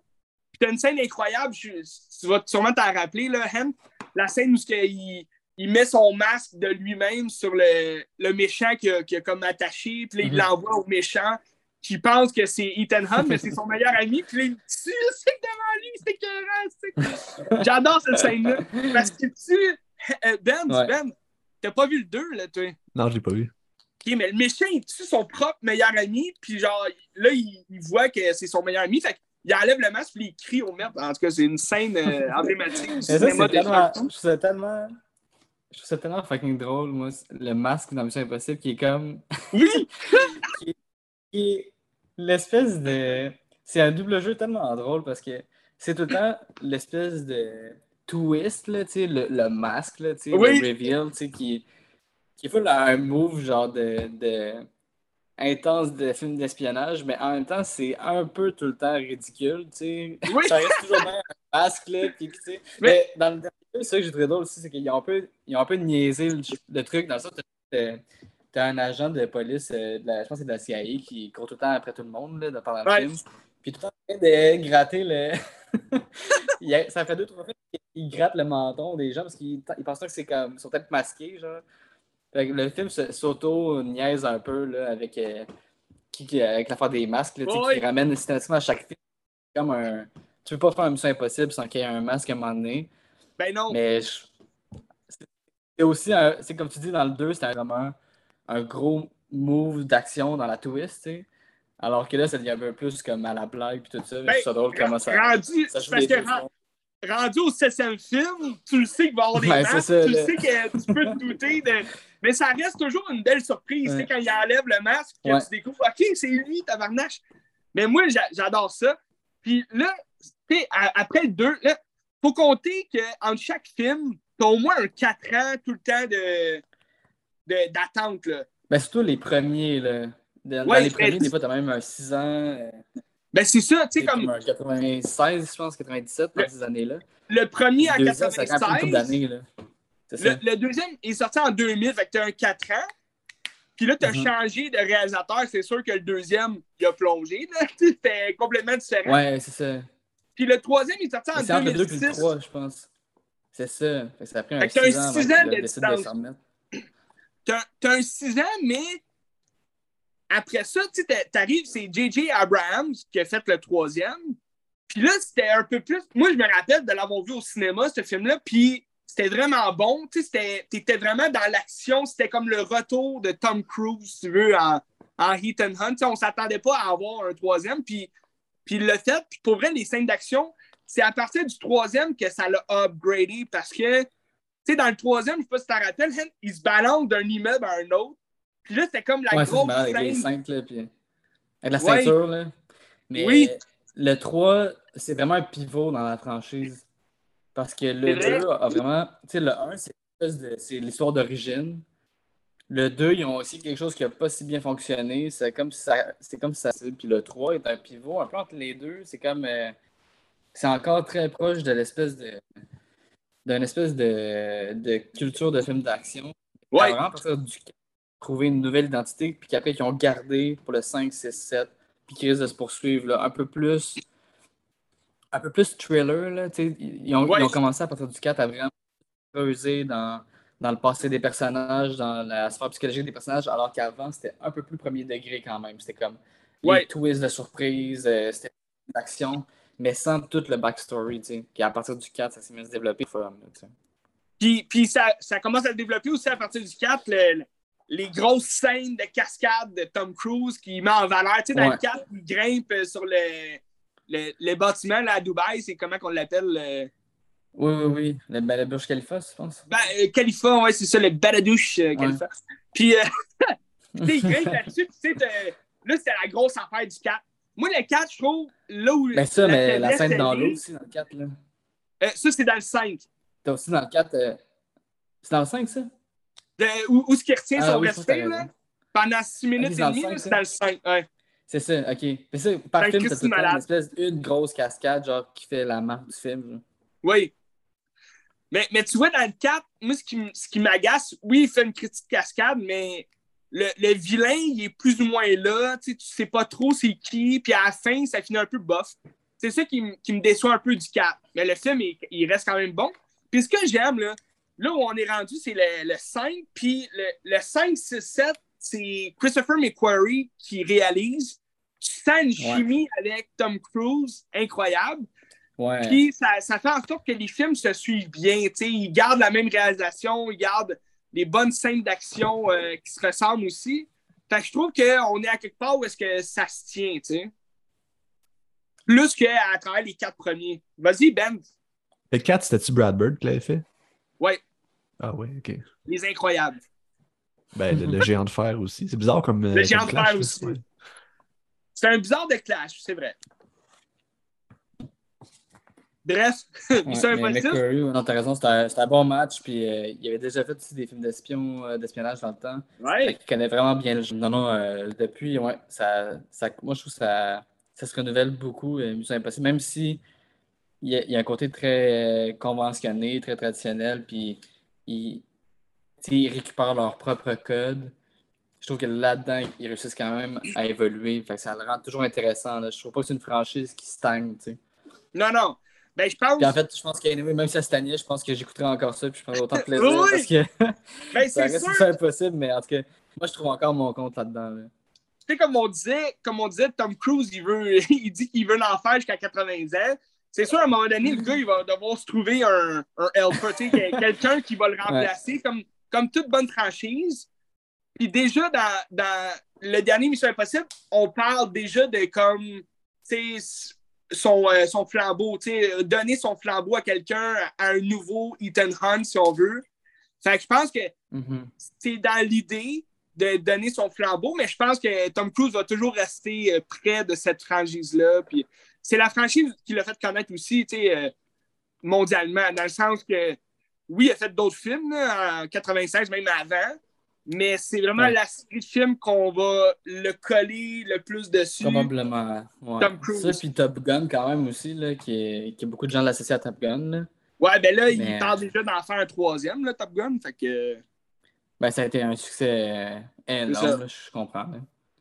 Puis tu as une scène incroyable, je- tu vas sûrement t'en rappeler, là, Hen, la scène où il, il met son masque de lui-même sur le, le méchant qui a, comme attaché, puis là, il Mhm. l'envoie au méchant qui pense que c'est Ethan Hunt, mais c'est son meilleur ami, puis là, il tue le stick devant lui, c'est écœurant, c'est- J'adore cette scène-là, parce qu'il tue... euh, Ben, Ouais. Ben, t'as pas vu le 2, là, toi? Non, je l'ai pas vu. OK, mais le méchant, il tue son propre meilleur ami, puis genre, là, il, il voit que c'est son meilleur ami, fait qu'il enlève le masque, puis il crie au meurtre. En tout cas, c'est une scène euh, emblématique du ça, cinéma tellement. Je trouve ça tellement. Je trouve ça tellement fucking drôle, moi. Le masque dans Mission Impossible qui est comme. Oui! qui est l'espèce de. C'est un double jeu tellement drôle parce que c'est tout le temps l'espèce de twist, là, tu sais, le, le masque, là, tu sais, Oui. le reveal, tu sais, qui, qui fait là, un move genre de, de intense de film d'espionnage, mais en même temps, c'est un peu tout le temps ridicule, tu sais. Oui. Ça reste toujours bien un masque, là, puis tu sais. Mais dans le dernier, c'est ça que j'ai trouvé drôle aussi, c'est qu'ils ont un peu, ils ont un peu niaisé le, le truc dans ça. T'as- T'as un agent de police, euh, de la- je pense que c'est de la CIA, qui court tout le temps après tout le monde là, de- pendant le film. Puis tout le temps train de gratter le. Il a- ça fait deux, trois fois qu'il gratte le menton des gens parce qu'ils ils pensent que c'est comme. Ils sont peut-être masqués, genre. Le film se- s'auto-niaise un peu là, avec, euh, qui, avec l'affaire des masques, là, qui ramène systématiquement à chaque film. Comme un. Tu peux pas faire une mission impossible sans qu'il y ait un masque à un moment donné. Ben non. Mais je- c'est aussi, un- c'est comme tu dis dans le 2, c'était vraiment un gros move d'action dans la twist, tu sais. Alors que là, ça devient un peu plus comme à la blague puis tout ça. Ben, drôle comment ça. rendu, ça joue parce les que. Rendu au septième film, tu le sais qu'il va y avoir des Ouais, ça, tu le sais que tu peux te douter de... Mais ça reste toujours une belle surprise, tu sais, Ouais. quand il enlève le masque, que Ouais. tu découvres, OK, c'est lui, tabarnache. Mais moi, j'a- j'adore ça. Puis là, tu sais, à- après le 2, il faut compter qu'entre chaque film, t'as au moins un 4 ans tout le temps de de- d'attente, là. Ben, surtout les premiers, là. Dans, dans Ouais, les premiers, des fois, t'as même un 6 ans. Ben, c'est ça, tu sais, comme comme un 96, je pense, 97, dans ces années-là. le premier à Le deuxième, ça a quand même pris une couple 96, d'années, là. C'est ça. Le, le deuxième est sorti en 2000, fait que t'as un 4 ans. Puis là, tu as Mhm. changé de réalisateur. C'est sûr que le deuxième, il a plongé. là. C'était complètement différent. Ouais, c'est ça. Puis le troisième, il est sorti en Mais C'est entre le 2 et le 2006. 3, je pense. C'est ça. Fait que ça a pris un Fait que t'as 6 un ans de distance. T'as t'as un 6 ans, mais après ça, tu sais, t'arrives, c'est J.J. Abrams qui a fait le troisième. Puis là, c'était un peu plus. Moi, je me rappelle de l'avoir vu au cinéma, ce film-là, puis c'était vraiment bon. Tu t'étais vraiment dans l'action. C'était comme le retour de Tom Cruise, si tu veux, en, en Heat and Hunt. On s'attendait pas à avoir un troisième, puis, puis l'a fait. Puis pour vrai, les scènes d'action, c'est à partir du troisième que ça l'a upgradé parce que, tu sais, dans le troisième, je sais pas si tu te rappelles, il se balance d'un immeuble à un autre. Puis là, c'était comme la Ouais, grosse avec les scène. cinq, là, puis avec la Ouais. ceinture, là. Mais Oui. le 3, c'est vraiment un pivot dans la franchise. Parce que le C'est vrai. 2 a vraiment. Tu sais, le 1, c'est l'histoire d'origine. Le 2, ils ont aussi quelque chose qui n'a pas si bien fonctionné. C'est comme si ça. C'est comme si ça. Puis le 3 est un pivot un peu entre les deux. C'est comme. euh, c'est encore très proche de l'espèce de. d'une espèce de, de culture de film d'action. Ouais. Vraiment à partir du trouver une nouvelle identité, puis qu'après, ils ont gardé pour le 5, 6, 7, puis qui risquent de se poursuivre là, un peu plus. Un peu plus thriller, là. Ils ont, Ouais. ils ont commencé à partir du 4 à vraiment creuser dans, dans le passé des personnages, dans la sphère psychologique des personnages, alors qu'avant, c'était un peu plus premier degré quand même. C'était comme Ouais. les twists de surprise, euh, c'était l'action, mais sans tout le backstory, tu sais. Puis à partir du 4, ça s'est mis à se développer. Puis, puis ça, ça commence à se développer aussi à partir du 4, le- le- les grosses scènes de cascade de Tom Cruise qui met en valeur. Tu sais, dans Ouais. le 4, il grimpe sur le, le, le bâtiment là, à Dubaï, c'est comment qu'on l'appelle? Le... Oui, oui, oui. Le, ben, Burj Khalifa, je pense. Ben, euh, Khalifa, ouais, c'est ça, le Baladouche euh, Khalifa. Puis, euh, tu sais, il grimpe là-dessus, tu sais, là, c'était la grosse affaire du 4. Moi, le 4, je trouve, là où. Ben ça, mais la scène dans l'eau aussi, dans le 4, là. euh, ça, c'est dans le 5. T'as aussi dans le 4. euh, C'est dans le 5, ça? De, où, où ce qui retient Ah son oui, respect, là, pendant 6 minutes c'est et demie, c'est dans le 5. Ouais. C'est ça, ok. Mais ça, par Ben, film, t'as Christy tout le temps malade. une espèce une grosse cascade, genre, qui fait la marque du film. genre. Oui. Mais, mais tu vois, dans le 4, moi, ce qui, ce qui m'agace, oui, il fait une critique cascade, mais le, le vilain, il est plus ou moins là. Tu sais, tu sais pas trop c'est qui, puis à la fin, ça finit un peu bof. C'est ça qui, qui me déçoit un peu du 4. Mais le film, il, il reste quand même bon. Puis ce que j'aime, là, là où on est rendu, c'est le, le 5, puis le, le 5, 6, 7, c'est Christopher McQuarrie qui réalise. Tu sens une chimie avec Tom Cruise incroyable. Ouais. Puis ça, ça fait en sorte que les films se suivent bien. tu sais, Ils gardent la même réalisation, ils gardent des bonnes scènes d'action euh, qui se ressemblent aussi. Fait que je trouve qu'on est à quelque part où est-ce que ça se tient, tu sais. Plus qu'à travers les quatre premiers. Vas-y, Ben. Le 4, c'était-tu Brad Bird qui l'avait fait? Ouais, Ah ouais, ok. les incroyables. Ben, le, le géant de fer aussi. C'est bizarre comme. euh, Le géant comme de clash, fer aussi. ouais. C'est un bizarre de clash, c'est vrai. Bref, Ouais, Mission mais ouais, non, t'as raison, c'était un, un bon match. Puis euh, il avait déjà fait aussi des films d'espion, euh, d'espionnage dans le temps. Fait Ouais, qu'il connaît vraiment bien le jeu. Non, non, euh, depuis, ouais, ça, ça, moi je trouve que ça, ça se renouvelle beaucoup, euh, Mission Impossible, même si il y, a, il y a un côté très euh, conventionné, très traditionnel, puis ils, récupèrent leur propre code. Je trouve que là-dedans, ils réussissent quand même à évoluer. Fait que ça le rend toujours intéressant. Là. Je trouve pas que c'est une franchise qui stagne. tu sais. non, non. Ben, je pense. Puis en fait, je pense qu'anyway, même si ça stagnait, je pense que j'écouterais encore ça, puis je prendrais autant de plaisir. Oui! Parce que Ben, ça c'est reste sûr. c'est impossible, mais en tout cas, moi je trouve encore mon compte là-dedans. là. tu sais, comme on disait, comme on disait, Tom Cruise, il veut, il dit qu'il veut en faire jusqu'à 80 ans. C'est sûr, à un moment donné, le gars, il va devoir se trouver un, un helper, quelqu'un qui va le remplacer, comme, comme toute bonne franchise. Puis déjà, dans, dans le dernier Mission Impossible, on parle déjà de comme, tu sais, son, euh, son flambeau, tu sais, donner son flambeau à quelqu'un, à un nouveau Ethan Hunt, si on veut. Fait que je pense que Mhm. c'est dans l'idée de donner son flambeau, mais je pense que Tom Cruise va toujours rester euh, près de cette franchise-là. Puis c'est la franchise qui l'a fait connaître aussi, tu sais, euh, mondialement, dans le sens que, oui, il a fait d'autres films là, en 96, même avant, mais c'est vraiment Ouais. la série de films qu'on va le coller le plus dessus. Probablement. Ouais. Tom Cruise. Ça, puis Top Gun quand même aussi, là, qui, est, qui beaucoup de gens l'associent à Top Gun. là. Ouais, ben là, il parle déjà d'en faire un troisième, là, Top Gun, fait que... Ben, ça a été un succès ça. énorme, je comprends.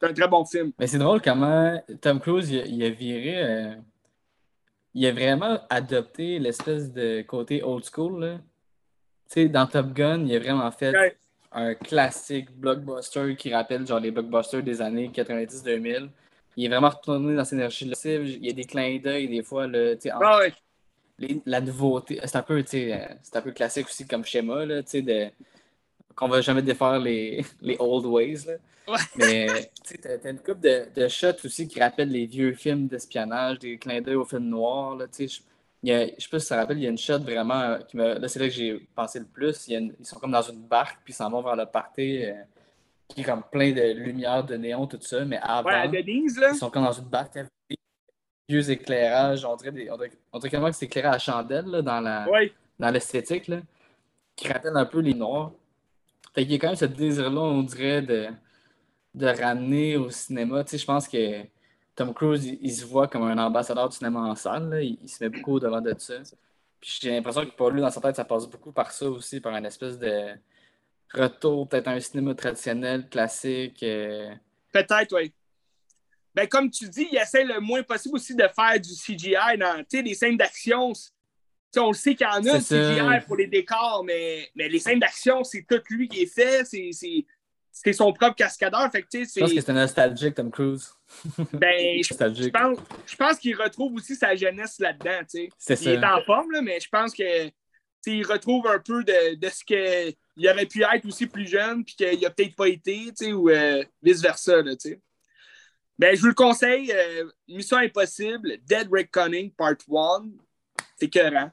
C'est un très bon film. Mais c'est drôle comment Tom Cruise, il a, il a viré. euh, il a vraiment adopté l'espèce de côté old school. là. Tu sais, dans Top Gun, il a vraiment fait Ouais. un classique blockbuster qui rappelle genre les blockbusters des années 90-2000. Il est vraiment retourné dans cette énergie-là. Il y a des clins d'œil des fois. Là, tu sais, entre Ah ouais. les- la nouveauté. C'est un peu, euh, c'est un peu classique aussi comme schéma, là, de qu'on va jamais défaire les, les old ways. Là. Ouais. Mais tu sais, t'as, t'as une couple de, de shots aussi qui rappellent les vieux films d'espionnage, des clins d'œil aux films noirs. Là, je, il y a- je sais pas si ça rappelle, il y a une shot vraiment euh, qui me. Là, c'est là que j'ai pensé le plus. Il une- ils sont comme dans une barque, puis ils s'en vont vers le party, euh, qui est comme plein de lumière, de néon, tout ça. Mais avant, Ouais, à Denise, là. ils sont comme dans une barque avec des vieux éclairages. On dirait, des, on dirait, on dirait que c'est éclairé à chandelle là, dans la Ouais. l'esthétique, qui rappelle un peu les noirs. Fait qu'il y a quand même ce désir-là, on dirait, de, de ramener au cinéma. Tu sais, je pense que Tom Cruise, il, se voit comme un ambassadeur du cinéma en salle. là. Il, se met beaucoup au devant de ça. Puis j'ai l'impression que pour lui, dans sa tête, ça passe beaucoup par ça aussi, par une espèce de retour, peut-être à un cinéma traditionnel, classique. euh, Peut-être, oui. Ben, comme tu dis, il essaie le moins possible aussi de faire du CGI dans les scènes d'action. On le sait qu'il y en a C'est pour les décors, mais, mais les scènes d'action, c'est tout lui qui est fait. C'est, son propre cascadeur. Fait que, Je pense que c'est, nostalgique, Tom Cruise. ben, je, pense, je pense qu'il retrouve aussi sa jeunesse là-dedans. Il est ça. en forme, là, mais je pense que il retrouve un peu de, de ce qu'il aurait pu être aussi plus jeune, puis qu'il n'a peut-être pas été, tu sais, ou euh, vice-versa. Ben, je vous le conseille, euh, Mission Impossible, Dead Reckoning Part 1. C'est écœurant.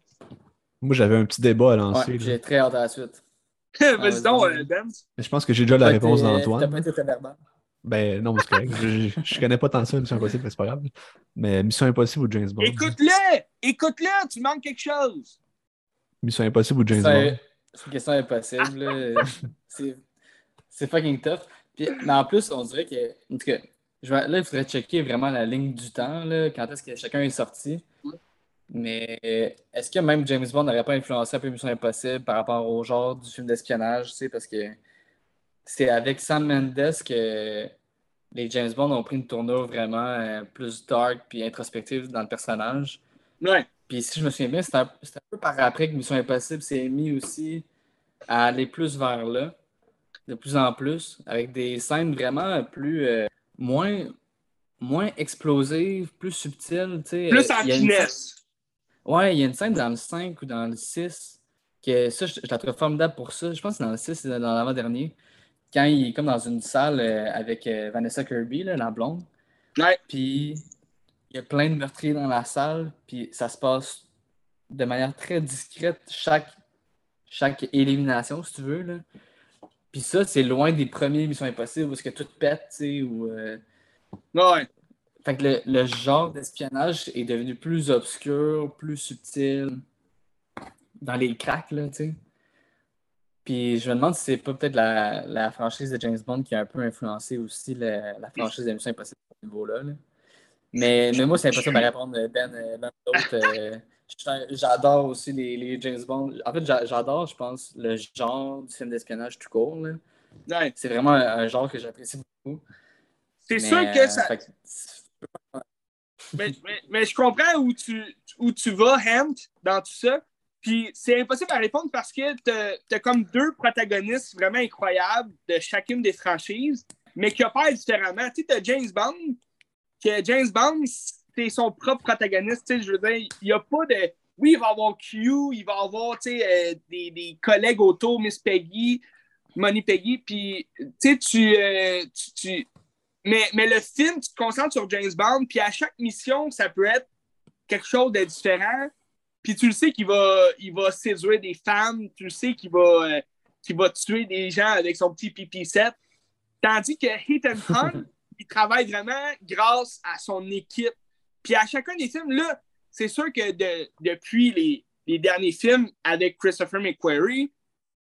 Moi, j'avais un petit débat à lancer. j'ai très hâte à la suite. Vas-y vas-y. donc, euh, Ben. Mais je pense que j'ai déjà la réponse été- T'as d'Antoine. pas été très verbal. Ben non, mais c'est correct. je, je, connais pas tant ça, Mission Impossible, mais c'est pas grave. Mais Mission Impossible ou James Bond? Écoute-le! Écoute-le! Tu manques quelque chose! Mission Impossible ou James Bond? c'est une question impossible. là. c'est c'est fucking tough. Puis, mais en plus, on dirait que. En tout cas, je vais- là, il faudrait checker vraiment la ligne du temps, là, quand est-ce que chacun est sorti. Mais est-ce que même James Bond n'aurait pas influencé un peu Mission Impossible par rapport au genre du film d'espionnage, tu sais, parce que c'est avec Sam Mendes que les James Bond ont pris une tournure vraiment euh, plus dark puis introspective dans le personnage. Ouais. Puis si je me souviens bien, c'est un, peu par après que Mission Impossible s'est mis aussi à aller plus vers là, de plus en plus, avec des scènes vraiment plus euh, moins, moins explosives, plus subtiles. Plus Euh, en une finesse. Ouais, il y a une scène dans le 5 ou dans le 6 que ça, je, je la trouve formidable pour ça. Je pense que c'est dans le 6, c'est dans l'avant-dernier. Quand il est comme dans une salle euh, avec euh, Vanessa Kirby, là, la blonde. Ouais. Puis il y a plein de meurtriers dans la salle. Puis ça se passe de manière très discrète, chaque, chaque élimination, si tu veux. Là. Puis ça, c'est loin des premiers Missions Impossibles où est-ce que tout pète, tu sais, ou. euh, Ouais. Fait que le, le genre d'espionnage est devenu plus obscur, plus subtil dans les cracks, là, tu sais. Puis je me demande si c'est pas peut-être la, la franchise de James Bond qui a un peu influencé aussi la, la franchise de Mission Impossible à ce niveau-là. là. Mais, mais moi, c'est impossible de répondre, Ben, euh, l'un l'autre. euh, J'adore aussi les, les James Bond. En fait, j'a- j'adore, je pense, le genre du film d'espionnage tout court. là. Ouais. C'est vraiment un, un genre que j'apprécie beaucoup. C'est sûr que ça. fait mais, je comprends où tu, où tu vas, Hant, dans tout ça. Puis c'est impossible à répondre parce que tu as comme deux protagonistes vraiment incroyables de chacune des franchises, mais qui opèrent différemment. Tu sais, as James Bond, que James Bond, c'est son propre protagoniste. Tu sais, je veux dire, il n'y a pas de. Oui, il va avoir Q, il va avoir tu sais, euh, des, des collègues autour, Miss Peggy, Money Peggy, puis tu sais, tu, euh, mais, mais le film, tu te concentres sur James Bond, puis à chaque mission, ça peut être quelque chose de différent. Puis tu le sais qu'il va, il va séduire des femmes, tu le sais qu'il va, euh, qu'il va tuer des gens avec son petit pipi 7 Tandis que Hit and Hunt, il travaille vraiment grâce à son équipe. Puis à chacun des films, là, c'est sûr que de- depuis les, les derniers films avec Christopher McQuarrie,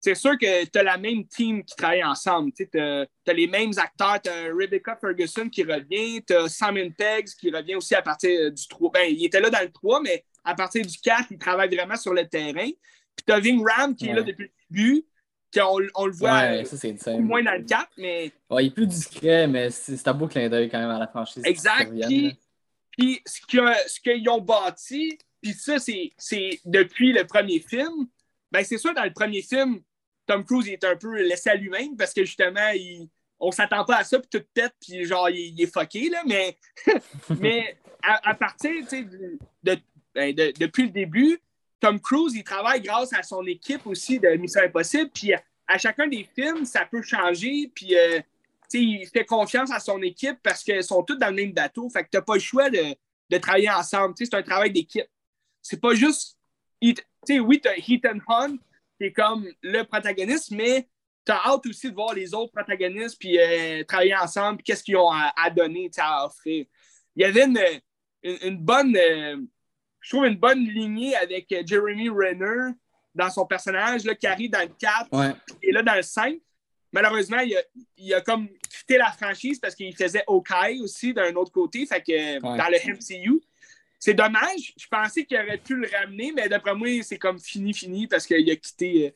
c'est sûr que tu as la même team qui travaille ensemble. Tu as, les mêmes acteurs. Tu as Rebecca Ferguson qui revient. Tu as Simon Peggs qui revient aussi à partir du 3. Ben, il était là dans le 3, mais à partir du 4, il travaille vraiment sur le terrain. Puis tu as Ving Ram qui est là depuis le début. qu'on on le voit Ouais, ça, c'est beaucoup insane. moins dans le 4, mais Ouais, il est plus discret, mais c'est un beau clin d'œil quand même à la franchise. Exact, puis-. Puis ce qu'ils ont bâti, puis ça, c'est c'est depuis le premier film. Ben, c'est sûr, dans le premier film, Tom Cruise est un peu laissé à lui-même parce que justement, il, on s'attend pas à ça, puis toute tête, puis genre, il, est fucké, là. Mais, mais à, partir, de, ben, de- depuis le début, Tom Cruise, il travaille grâce à son équipe aussi de Mission Impossible, puis à, chacun des films, ça peut changer, puis euh, tu sais, il fait confiance à son équipe parce qu'ils sont tous dans le même bateau. Fait que tu n'as pas le choix de, travailler ensemble. C'est un travail d'équipe. C'est pas juste. Heat- tu sais, oui, tu as Ethan Hunt comme le protagoniste, mais tu as hâte aussi de voir les autres protagonistes puis euh, travailler ensemble, puis qu'est-ce qu'ils ont à, à donner, à offrir. Il y avait une, une, une bonne. euh, je trouve une bonne lignée avec euh, Jeremy Renner dans son personnage là, qui arrive dans le 4 Ouais. et là, dans le 5, malheureusement, il a, il a comme quitté la franchise parce qu'il faisait Hawkeye aussi d'un autre côté, fait que Ouais. dans le MCU. C'est dommage. Je pensais qu'il aurait pu le ramener, mais d'après moi, c'est comme fini, fini parce qu'il a quitté. euh,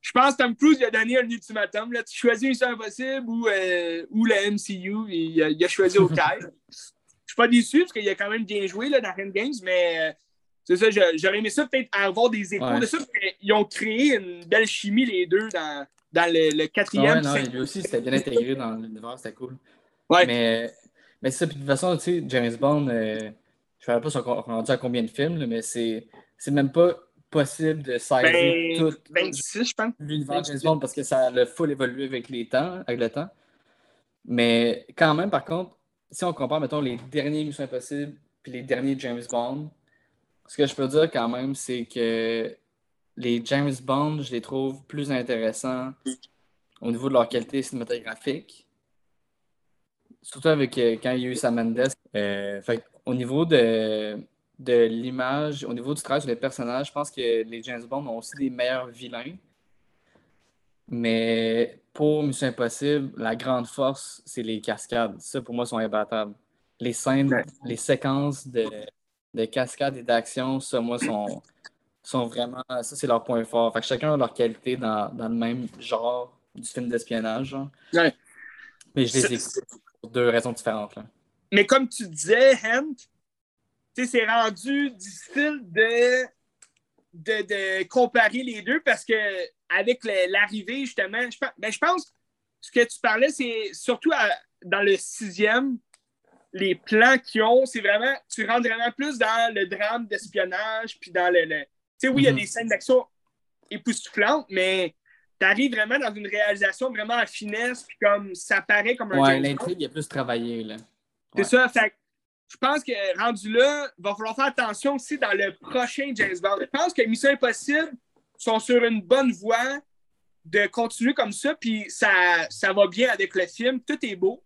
Je pense que Tom Cruise il a donné un ultimatum. Là, tu choisis Mission Impossible ou, euh, ou le MCU. il, a, il a choisi Hawkeye. Je suis pas déçu parce qu'il a quand même bien joué là, dans Hand Games, mais euh, c'est ça, j'aurais aimé ça peut-être avoir des échos Ouais. de ça. parce qu'ils ont créé une belle chimie les deux dans, dans le, le Ah quatrième. ouais, non, lui aussi, c'était bien intégré dans l'univers, c'était cool. Ouais. Mais, mais c'est ça, puis de toute façon, tu sais, James Bond, euh, je ne sais pas si on rendu à combien de films, là, mais c'est même pas possible de saisir Ben, tout 26, je pense. l'univers de James Bond parce que ça a full évolué avec les temps, avec le temps. Mais quand même, par contre, si on compare, mettons, les derniers Missions Impossibles puis les derniers James Bond, ce que je peux dire quand même, c'est que les James Bond, je les trouve plus intéressants au niveau de leur qualité cinématographique. Surtout avec euh, quand il y a eu Sam Mendes. Euh, fait au niveau de, de l'image, au niveau du travail sur les personnages, je pense que les James Bond ont aussi des meilleurs vilains. Mais pour Mission Impossible, la grande force, c'est les cascades. Ça, pour moi, sont imbattables. Les scènes, Ouais. les séquences de, de cascades et d'action, ça, moi, sont, sont vraiment. Ça, c'est leur point fort. Fait que chacun a leur qualité dans, dans le même genre du film d'espionnage. Ouais. Mais je les écoute pour deux raisons différentes. là. Mais comme tu disais, Hent, c'est rendu difficile de, de, de comparer les deux parce que avec l'arrivée, justement, je, pense- ben, je pense ce que tu parlais, c'est surtout à- dans le sixième, les plans qu'ils ont, c'est vraiment, tu rentres vraiment plus dans le drame d'espionnage, puis dans le. le- tu sais, oui, il y a Mhm. des scènes d'action époustouflantes, mais tu arrives vraiment dans une réalisation vraiment à finesse, puis comme ça paraît comme un Ouais, l'intrigue est plus travaillée. Là. C'est Ouais. ça. Fait je pense que rendu là, il va falloir faire attention aussi dans le prochain James Bond. Je pense que Mission Impossible sont sur une bonne voie de continuer comme ça, puis ça, ça va bien avec le film. Tout est beau.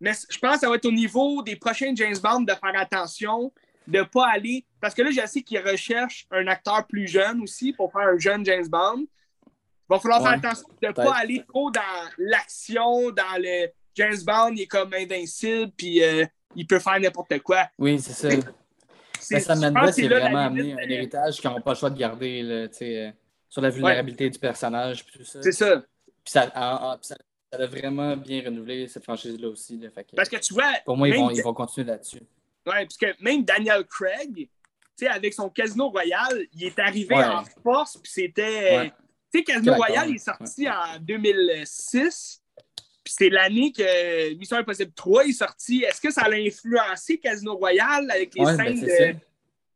Mais je pense que ça va être au niveau des prochains James Bond de faire attention, de ne pas aller. Parce que là, je sais qu'ils recherchent un acteur plus jeune aussi pour faire un jeune James Bond. Il va falloir faire attention de ne pas aller trop dans l'action, dans le James Bond, il est comme invincible, puis euh, il peut faire n'importe quoi. Oui, c'est ça. C'est- Mais Sam Mendes c'est là vraiment amené un héritage qu'ils n'ont pas le choix de garder là, euh, sur la vulnérabilité du personnage. Puis tout ça. C'est ça. Puis ça, puis ça, ça a vraiment bien renouvelé cette franchise-là aussi. là, fait que, Parce que tu vois, pour moi, ils vont, ils vont continuer là-dessus. Ouais, parce que même Daniel Craig, avec son Casino Royale, il est arrivé Ouais. en force, puis c'était. Ouais. Tu sais, Casino il est sorti en 2006, puis c'est l'année que Mission Impossible 3 est sorti. Est-ce que ça a influencé Casino Royale avec les Ouais, ben, scènes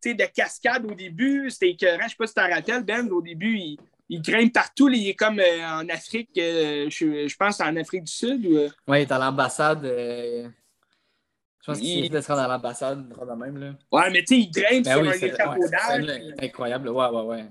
de, de cascade au début? C'était écœurant. Je sais pas si tu te rappelles, Ben, au début, il, il grimpe partout. il est comme euh, en Afrique, euh, je, je pense en Afrique du Sud. Ou, euh, Ouais, il est à l'ambassade. euh, Je pense qu'il Il- se rendre à l'ambassade, de même. Là. Ouais, mais tu sais, il grimpe Ben sur oui, un ouais, échafaudage. incroyable. Ouais, ouais, ouais.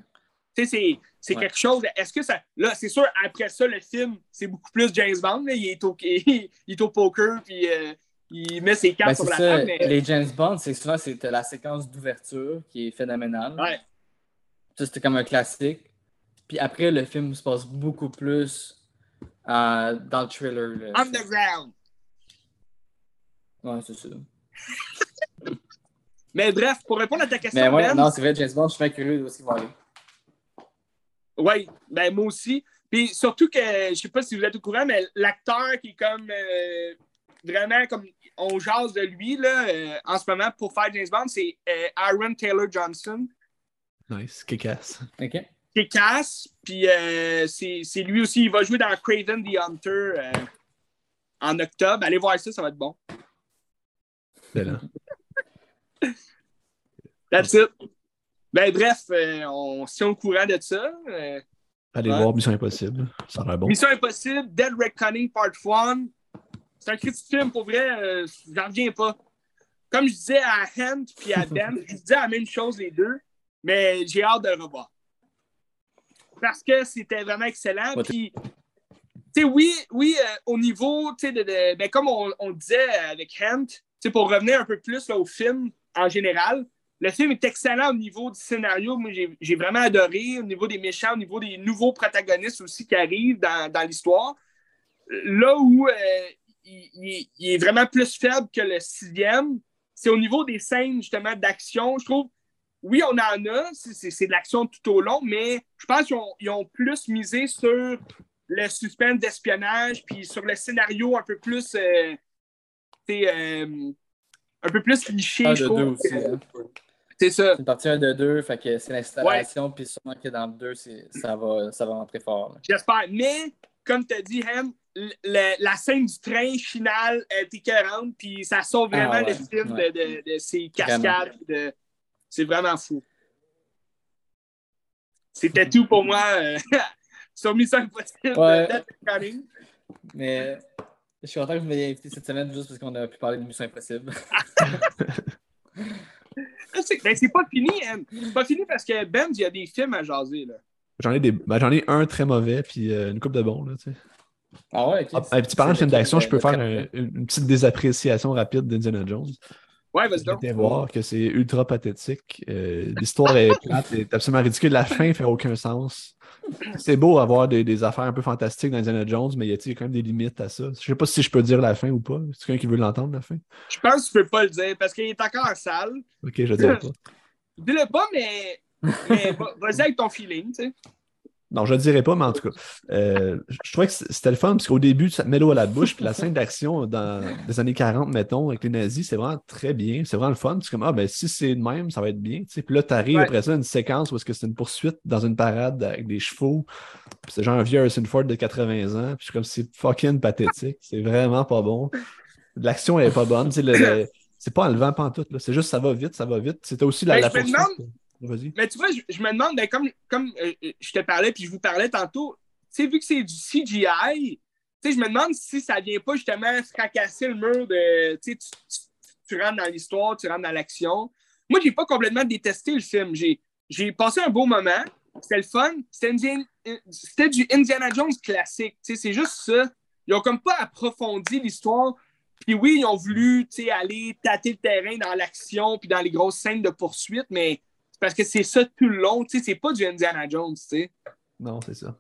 Tu sais, c'est, c'est Ouais. quelque chose. Est-ce que ça. Là, c'est sûr, après ça, le film, c'est beaucoup plus James Bond. là. Il, est au, il est au poker, puis euh, il met ses cartes Ben, sur c'est la ça. table. Mais... Les James Bond, c'est souvent c'était la séquence d'ouverture qui est phénoménale. Ouais. Ça, c'était comme un classique. Puis après, le film se passe beaucoup plus euh, dans le thriller. là. Underground. Ouais, c'est ça. Mais bref, pour répondre à ta question, Mais ouais, Ben, non, c'est vrai, James Bond, je suis très curieux de il va aller. Ouais, ben moi aussi. Puis surtout que, je sais pas si vous êtes au courant, mais l'acteur qui est comme euh, vraiment comme on jase de lui là, euh, en ce moment pour faire James Bond, c'est euh, Aaron Taylor Johnson. Nice, kick-ass. OK. casse, puis euh, c'est c'est lui aussi, il va jouer dans Craven the Hunter euh, en octobre. Allez voir ça, ça va être bon. Excellent. That's it. Ben bref, euh, on se tient au courant de ça. Euh, Allez voir Mission Impossible. Ça a l'air bon. Mission Impossible, Dead Reckoning Part 1. C'est un critique film, pour vrai, euh, j'en reviens pas. Comme je disais à Hent puis à Ben, je disais la même chose les deux, mais j'ai hâte de le revoir. Parce que c'était vraiment excellent. Puis, oui, oui euh, au niveau, de, de- ben, comme on, on disait avec Hent, pour revenir un peu plus là, au film en général, le film est excellent au niveau du scénario. Moi, j'ai vraiment adoré. Au niveau des méchants, au niveau des nouveaux protagonistes aussi qui arrivent dans, dans l'histoire. Là où euh, il, il- il est vraiment plus faible que le sixième, c'est au niveau des scènes justement d'action. Je trouve, oui, on en a, c'est- de l'action tout au long, mais je pense qu'ils ont, ils ont plus misé sur le suspense d'espionnage, puis sur le scénario un peu plus. euh, euh, un peu plus cliché, Ah, je trouve. aussi. hein. C'est ça. C'est une partie 1 de 2, fait que c'est l'installation, puis sûrement que dans le 2, c'est- ça va, ça va rentrer fort. J'espère. Mais, comme tu as dit, le- la scène du train finale est écœurante, puis ça sauve Ah, vraiment ouais, le film ouais. de, de- de ces cascades. de- C'est vraiment fou. C'était tout pour moi euh, sur Mission Impossible Ouais. de Death Reckoning. Mais je suis content que vous m'ayez invité cette semaine juste parce qu'on a pu parler de Mission Impossible. C'est- Ben, c'est pas fini. C'est pas fini parce que Ben, il y a des films à jaser. Là. J'en ai, des... ben, j'en ai un très mauvais, puis euh, une coupe de bons. Là, tu sais. Ah ouais, ok. Ah, un petit parlant de film d'action, je peux faire un... un- une, une petite désappréciation rapide d'Indiana Jones. Ouais, vas-y donc. voir que c'est ultra pathétique. Euh, L'histoire est plate, est absolument ridicule. La fin fait aucun sens. C'est beau avoir des, des affaires un peu fantastiques dans Indiana Jones, mais il y a sais, quand même des limites à ça. Je sais pas si je peux dire la fin ou pas. C'est quelqu'un qui veut l'entendre, la fin? Je pense que tu peux pas le dire parce qu'il est encore en salle. Ok, je dirais pas. Dis-le pas, mais, mais va- vas-y avec ton feeling, tu sais. Non, je le dirais pas, mais en tout cas, euh, je trouvais que c'était le fun parce qu'au début, ça te met l'eau à la bouche, puis la scène d'action dans les années 40, mettons, avec les nazis, c'est vraiment très bien. C'est vraiment le fun. C'est comme, ah, ben si c'est de même, ça va être bien. tu sais. Puis là, t'arrives Ouais. après ça, une séquence où est-ce que c'est une poursuite dans une parade avec des chevaux. Puis c'est genre un vieux Harrison Ford de 80 ans. Puis je suis comme, c'est fucking pathétique. C'est vraiment pas bon. L'action est pas bonne. tu sais, le- le- c'est pas enlevant pantoute. là. C'est juste, ça va vite, ça va vite. C'était aussi la, Ben, la je me poursuite. Mais tu vois, je, me demande, ben, comme, comme euh, euh, je te parlais, puis je vous parlais tantôt, tu sais, vu que c'est du CGI, tu sais, je me demande si ça vient pas justement fracasser le mur de, tu sais, tu, rentres dans l'histoire, tu rentres dans l'action. Moi, j'ai pas complètement détesté le film. J'ai, passé un beau moment. C'était le fun. C'était, du Indiana Jones classique. Tu sais, c'est juste ça. Ils ont comme pas approfondi l'histoire. Puis oui, ils ont voulu, aller tâter le terrain dans l'action puis dans les grosses scènes de poursuite, mais parce que c'est ça tout le long. Tu sais, c'est pas du Indiana Jones, tu sais. Non, c'est ça.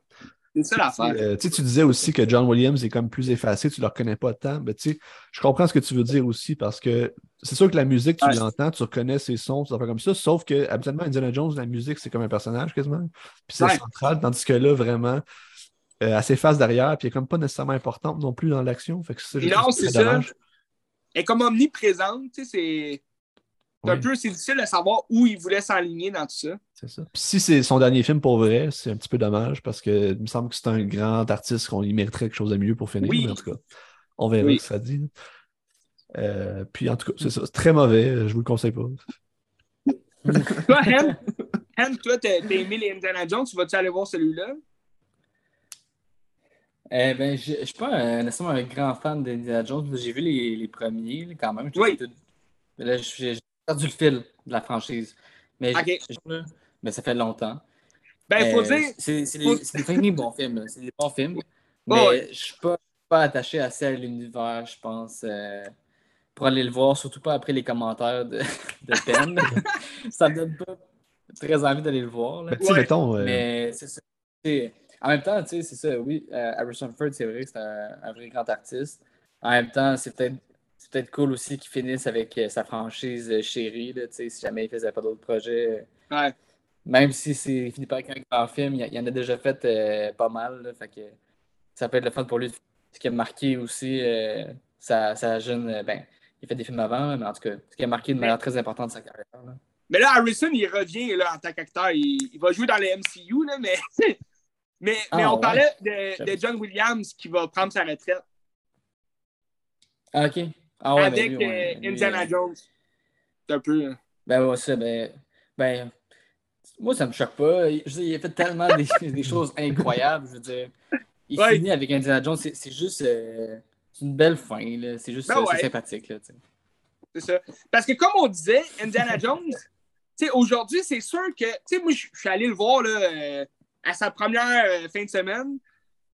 C'est ça l'affaire. Euh, tu sais, tu disais aussi que John Williams est comme plus effacé, tu ne le reconnais pas tant. Mais tu sais, je comprends ce que tu veux dire aussi parce que c'est sûr que la musique, tu l'entends, tu reconnais ses sons, ça fait comme ça. Sauf que habituellement, Indiana Jones, la musique, c'est comme un personnage quasiment. Puis c'est Ouais. central, tandis que là, vraiment, euh, elle s'efface derrière, puis elle est comme pas nécessairement importante non plus dans l'action. Fait que ça, je Non, c'est ça. Elle est comme omniprésente, tu sais, c'est. C'est un peu, c'est difficile de savoir où il voulait s'enligner dans tout ça. C'est ça. Puis si c'est son dernier film pour vrai, c'est un petit peu dommage parce que il me semble que c'est un grand artiste qu'on y mériterait quelque chose de mieux pour finir. Oui. Mais en tout cas, on verra Oui. ce que ça dit. Euh, puis en tout cas, c'est ça. C'est très mauvais. Je vous le conseille pas. Toi, Hem, Hem, toi, t'as aimé les Indiana Jones, tu vas-tu aller voir celui-là? Eh ben, je je suis pas un- nécessairement un grand fan d'Indiana Jones. J'ai vu les, les premiers là, quand même. Oui. là, j'ai perdu le fil de la franchise. Mais, mais ça fait longtemps. Ben, faut Euh, dire. C'est c'est faut- des, bons films. là. C'est des bons films. Mais ouais. je suis pas, pas attaché assez à l'univers, je pense, euh, pour aller le voir, surtout pas après les commentaires de, de Ben. ça me donne pas très envie d'aller le voir. là. Ben, Ouais. mettons, euh, Mais c'est ça. En même temps, tu sais, c'est ça, oui, euh, Harrison Ford, c'est vrai que c'est un, un vrai grand artiste. En même temps, c'est peut-être c'est peut-être cool aussi qu'il finisse avec euh, sa franchise euh, chérie, là, tu sais, si jamais il faisait pas d'autres projets. Ouais. Même si c'est fini par un grand film, il, y en a déjà fait euh, pas mal. fait que ça peut être le fun pour lui. Ce qui a marqué aussi euh, sa, jeune. Ben, il fait des films avant, mais en tout cas, ce qui a marqué de manière très importante sa carrière. Mais là, Harrison, il revient là, en tant qu'acteur. Il, va jouer dans les MCU, là, mais, mais, mais ah, on parlait de, John Williams qui va prendre sa retraite. Ah, OK. Ah, ouais, Avec ben euh, Indiana Jones. C'est un peu. Hein. Ben, ouais, ça, ben, ben. Moi, ça me choque pas. Je il a fait tellement des, des, choses incroyables. Je veux dire, il finit avec Indiana Jones. C'est juste. Euh, c'est une belle fin. C'est juste ben sympathique. C'est ça. Parce que, comme on disait, Indiana Jones, aujourd'hui, c'est sûr que. Tu sais, moi, je suis allé le voir là, euh, à sa première euh, fin de semaine.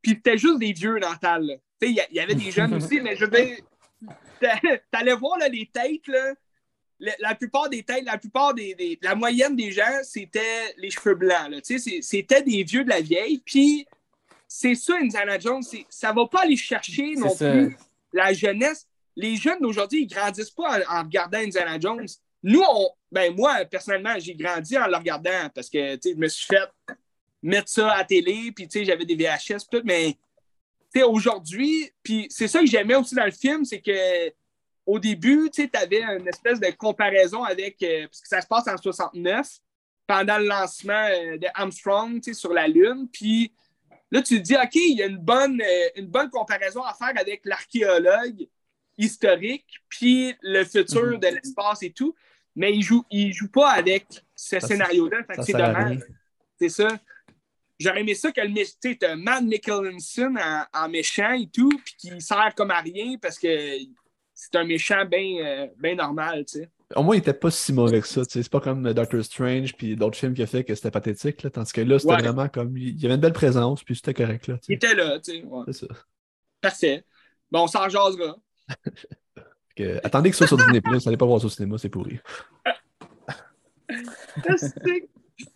Puis c'était juste des vieux dans la salle. Il y, avait des jeunes aussi, mais je veux dire, t'allais voir là, les têtes, là, la, plupart des têtes, la plupart des, La moyenne des gens, c'était les cheveux blancs. C'était des vieux de la vieille. Puis c'est ça, Indiana Jones. Ça va pas aller chercher non plus la jeunesse. Les jeunes d'aujourd'hui, ils grandissent pas en, regardant Indiana Jones. Nous, on, ben moi, personnellement, j'ai grandi en le regardant parce que je me suis fait mettre ça à la télé, puis j'avais des VHS, tout, mais aujourd'hui, puis c'est ça que j'aimais aussi dans le film, c'est que au début, tu avais une espèce de comparaison avec, euh, parce que ça se passe en 69, pendant le lancement euh, de Armstrong sur la Lune. Puis là, tu te dis, OK, il y a une bonne, euh, une bonne comparaison à faire avec l'archéologue historique, puis le futur mhm. de l'espace et tout. Mais il joue, il joue pas avec ce scénario-là. C'est dommage. C'est ça. J'aurais aimé ça que le tu sais, Matt Nicholson en, en, méchant et tout, puis qui sert comme à rien parce que c'est un méchant bien euh, normal, tu sais. Au moins, il était pas si mauvais que ça, tu sais. C'est pas comme Doctor Strange puis d'autres films qu'il a fait que c'était pathétique, là. Tandis que là, c'était vraiment comme. Il y avait une belle présence, puis c'était correct, là. Il était là, tu sais. C'est ça. Parfait. Bon, on s'en jasera. attendez que ça soit sur Disney Plus, n'allez pas voir ça au cinéma, c'est pourri.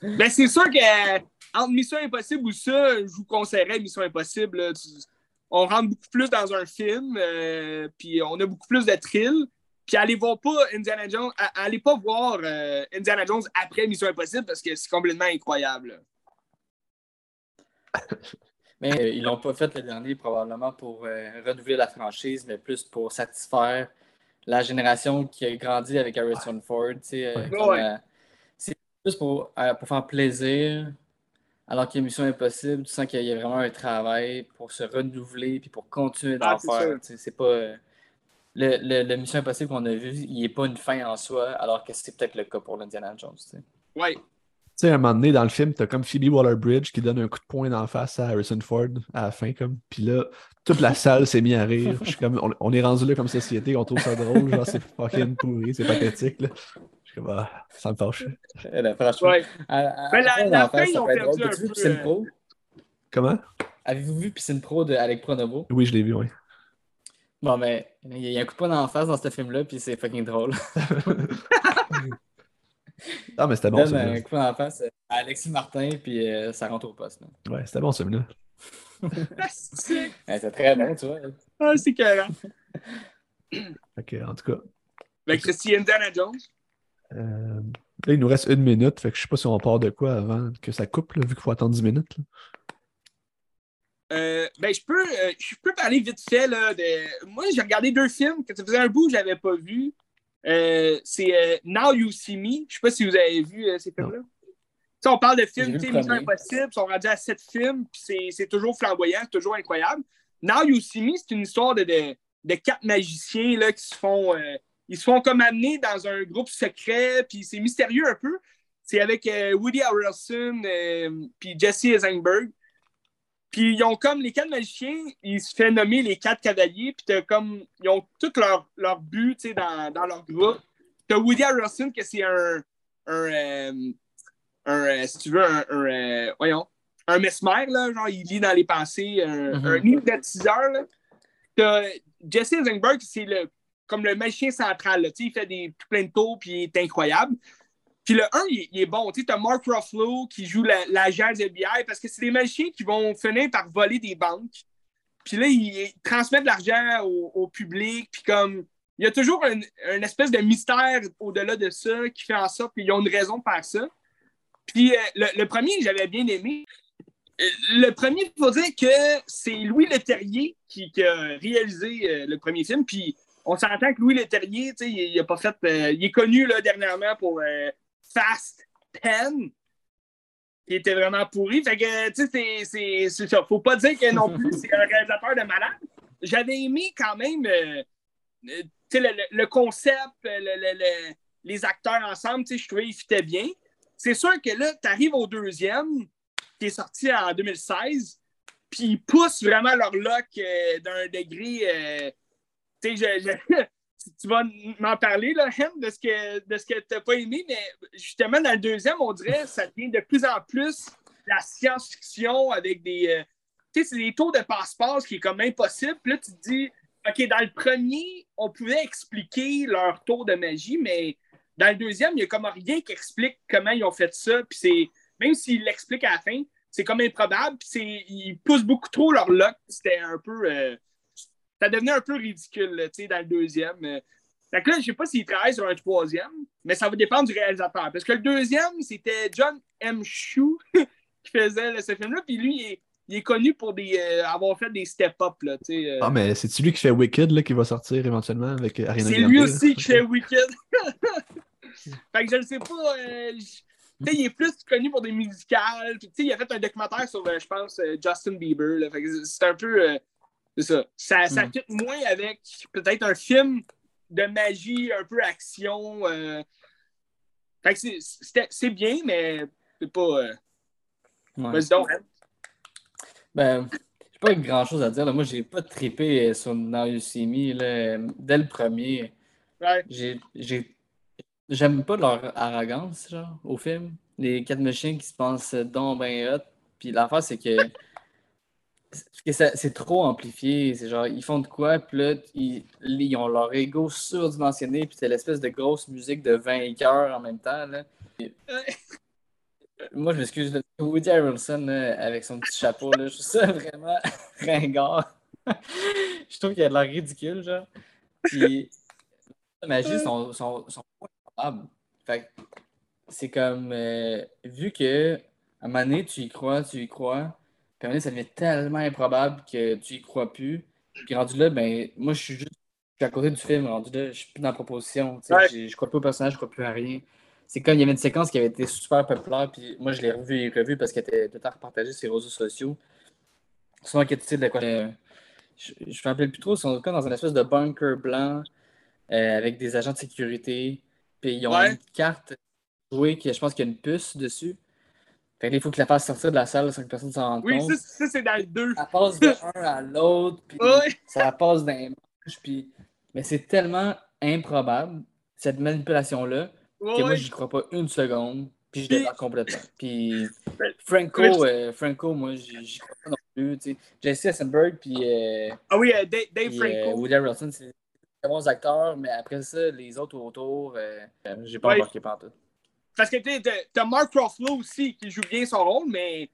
ben, c'est sûr que entre Mission Impossible ou ça, je vous conseillerais Mission Impossible on rentre beaucoup plus dans un film, euh, puis on a beaucoup plus de thrill. Puis allez voir pas Indiana Jones, allez pas voir euh, Indiana Jones après Mission Impossible parce que c'est complètement incroyable. Mais euh, ils l'ont pas fait le dernier probablement pour renouveler la franchise, mais plus pour satisfaire la génération qui a grandi avec Harrison Ford. c'est plus pour, pour faire plaisir alors qu'il y a Mission Impossible, tu sens qu'il y a vraiment un travail pour se renouveler puis pour continuer d'en ah, faire. C'est pas. Euh, le, le, Mission Impossible qu'on a vu, il n'est pas une fin en soi, alors que c'est peut-être le cas pour l'Indiana Jones. Oui. Tu sais, à un moment donné, dans le film, t'as comme Phoebe Waller-Bridge qui donne un coup de poing d'en face à Harrison Ford à la fin, comme. Puis là, toute la salle s'est mise à rire. Je suis comme, on, est rendu là comme société, on trouve ça drôle, genre c'est fucking pourri, c'est pathétique. Là. Bah, ça me fâche. franchement, la, fin, ils ont perdu un peu. Piscine Pro? Comment? Avez-vous vu Piscine Pro de Alec Pronovo? Oui, je l'ai vu, oui. Bon, mais il y a un coup de poing en face dans ce film-là, puis c'est fucking drôle. ah, mais c'était bon, ça. un coup de poing en face à Alexis Martin, puis euh, ça rentre au poste. Là. Ouais, c'était bon, celui-là. c'est très bon, tu vois. Ah, c'est carré. ok, en tout cas. Avec Christian Indiana Jones? Euh, là, il nous reste une minute, fait que je sais pas si on part de quoi avant que ça coupe, vu qu'il faut attendre 10 minutes. Euh, ben, je peux, euh, je peux parler vite fait. Là, de... Moi, j'ai regardé deux films que ça faisait un bout que je n'avais pas vu. c'est Now You See Me. Je ne sais pas si vous avez vu ces films-là. on parle de films, Mission Impossible, ils sont rendus à sept films, puis c'est toujours flamboyant, c'est toujours incroyable. Now You See Me, c'est une histoire de, de, de, quatre magiciens là, qui se font ils se font comme amener dans un groupe secret, puis c'est mystérieux un peu. C'est avec euh, Woody Harrelson euh, puis Jesse Eisenberg. Puis ils ont comme les quatre magiciens, ils se font nommer les quatre cavaliers, puis comme ils ont tout leur, leur but dans, dans leur groupe. T'as Woody Harrelson que c'est un, un, euh, si tu veux, un, voyons, un mesmer, là, genre il lit dans les pensées, un, mm -hmm. un hypnotiseur. T'as Jesse Eisenberg, c'est le comme le magicien central. Il fait des, plein de tours puis il est incroyable. Puis le 1, il, est bon. Tu as Mark Ruffalo qui joue l'agent la, FBI parce que c'est des magiciens qui vont finir par voler des banques. Puis là, ils, transmettent de l'argent au, public. Puis comme, il y a toujours une espèce de mystère au-delà de ça qui fait en sorte qu'ils ont une raison de faire ça. Puis euh, le, premier, j'avais bien aimé. Euh, Le premier, il faut dire que c'est Louis Leterrier qui, qui a réalisé euh, le premier film. Puis on s'entend que Louis Leterrier, il, il a pas fait. euh, il est connu là, dernièrement pour euh, Fast 10, qui était vraiment pourri. Fait que, tu sais, c'est-. Faut pas dire que non plus, c'est un réalisateur de malade. J'avais aimé quand même. euh, le, le- concept, le- le- le- les acteurs ensemble, tu sais, je trouvais qu'ils fitaient bien. C'est sûr que là, tu arrives au deuxième, qui est sorti en 2016, puis ils poussent vraiment leur euh, d'un degré. tu vas m'en parler, là, Hem, de ce que, de ce que tu n'as pas aimé, mais justement, dans le deuxième, on dirait que ça devient de plus en plus la science-fiction avec des. euh, tu sais, c'est des tours de passe-passe qui est comme impossible. Puis là, tu te dis, OK, dans le premier, on pouvait expliquer leur tour de magie, mais dans le deuxième, il n'y a comme rien qui explique comment ils ont fait ça. Puis c'est, même s'ils l'expliquent à la fin, c'est comme improbable. Puis ils poussent beaucoup trop leur luck. C'était un peu. euh, ça devenait un peu ridicule, tu sais, dans le deuxième. euh. Fait que là, je sais pas s'ils travaillent sur un troisième, mais ça va dépendre du réalisateur. Parce que le deuxième, c'était John M. Chu qui faisait là, ce film-là. Puis lui, il est, il est connu pour des, euh, avoir fait des step-up, là, tu sais. euh. Ah, mais c'est-tu lui qui fait Wicked là, qui va sortir éventuellement avec Ariana C'est lui là? aussi qui fait Wicked. fait que je ne sais pas. euh, je- tu sais, il est plus connu pour des musicales. Puis, tu sais, il a fait un documentaire sur, je pense, Justin Bieber. c'est un peu. euh, c'est ça. Ça, ça Mm. fit moins avec peut-être un film de magie, un peu action. euh. Fait que c'est- bien, mais c'est pas. euh, Ouais. Vas-y donc, hein. Ben, j'ai pas grand chose à dire. là. Moi, j'ai pas trippé euh, sur là. Dès le premier. Ouais. J'ai, j'ai, j'aime pas leur arrogance, genre, au film. Les quatre machines qui se pensent donc ben hot. Puis l'affaire, c'est que, c'est que ça- c'est trop amplifié. C'est genre, ils font de quoi, puis là, ils, ils ont leur ego surdimensionné, puis c'est l'espèce de grosse musique de vainqueur en même temps, là. Moi, je m'excuse, Woody Harrelson, là, avec son petit chapeau, là, je trouve ça vraiment ringard. je trouve qu'il a de l'air ridicule, genre. Puis, la magie sont, sont. Fait c'est comme, euh, vu que à un moment donné, tu y crois, tu y crois, puis donné, ça devient tellement improbable que tu y crois plus. Puis rendu là, ben, moi, je suis juste je suis à côté du film, rendu là, je suis plus dans la proposition. Ouais. j'ai- Je crois plus au personnage, je crois plus à rien. C'est comme, il y avait une séquence qui avait été super populaire, puis moi, je l'ai revue et revue parce qu'elle était tout le temps repartagée sur les réseaux sociaux. Souvent, que tu sais de quoi. euh, je ne me rappelle plus trop, ils sont dans une espèce de bunker blanc euh, avec des agents de sécurité. Puis ils ont Ouais. une carte jouée qui, je pense qu'il y a une puce dessus. Fait il faut que la fasse sortir de la salle sans que personne s'en rende Oui, compte. ça, ça, c'est dans le 2. Ça passe de un à l'autre, puis ça passe dans les manches, puis... Mais c'est tellement improbable, cette manipulation-là, que moi, j'y crois pas une seconde, puis je débarque complètement. Puis Ouais. Franco, euh, Franco moi, j'y crois pas non plus, tu sais. Jesse Eisenberg, puis euh, Ah oui, euh, Dave, Dave puis, euh, Franco. Woody Harrelson, c'est des bons acteurs, mais après ça, les autres autour, euh, j'ai pas embarqué partout. Parce que tu t'as- Mark Ruffalo aussi qui joue bien son rôle, mais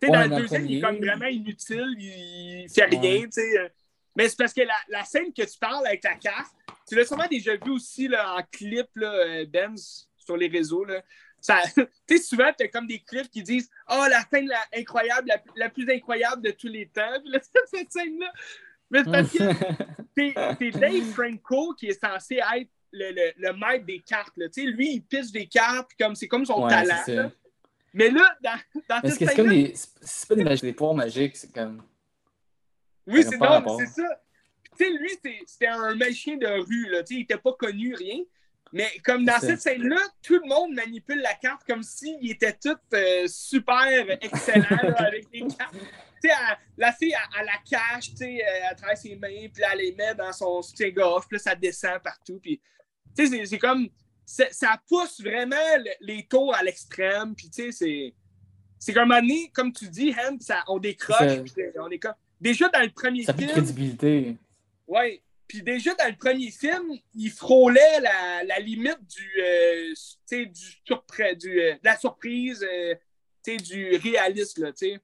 tu Ouais, dans le deuxième, il est comme vraiment inutile, il, il fait rien, Ouais. tu sais. euh. Mais c'est parce que la, la scène que tu parles avec la carte, tu l'as sûrement déjà vu aussi là, en clip, là, euh, Benz, sur les réseaux. Là. Ça, tu sais, souvent, tu as comme des clips qui disent Oh, la scène la, incroyable, la, la plus incroyable de tous les temps. Puis là, cette scène-là. Mais c'est parce que c'est Dave Franco qui est censé être le, le, le maître des cartes. Là. Lui, il pisse des cartes, comme c'est comme son Ouais, talent. Mais là, dans, dans Mais cette c'est c'est comme des. Pas des, magi- des pouvoirs magiques, c'est comme. oui, c'est ça. Lui, c'était un magicien de rue. Là. Il n'était pas connu, rien. Mais comme dans cette scène-là, tout le monde manipule la carte comme s'il était tout euh, super excellent là, avec les cartes. Tu sais, elle- la fille, elle, elle la cache, tu sais, euh, à travers ses mains, puis elle les met dans son soutien-gorge, puis là, ça descend partout. Puis, tu sais, c'est- comme. Ça pousse vraiment le- les tours à l'extrême, puis tu sais, c'est. C'est comme un moment donné, comme tu dis, Ham, ça, on décroche, Ça- on est comme. Déjà dans le premier Ça film, crédibilité. Ouais. Puis déjà, dans le premier film, il frôlait la, la limite du, euh, tu sais, du, du euh, de la surprise, euh, tu sais, du réalisme, là, tu sais.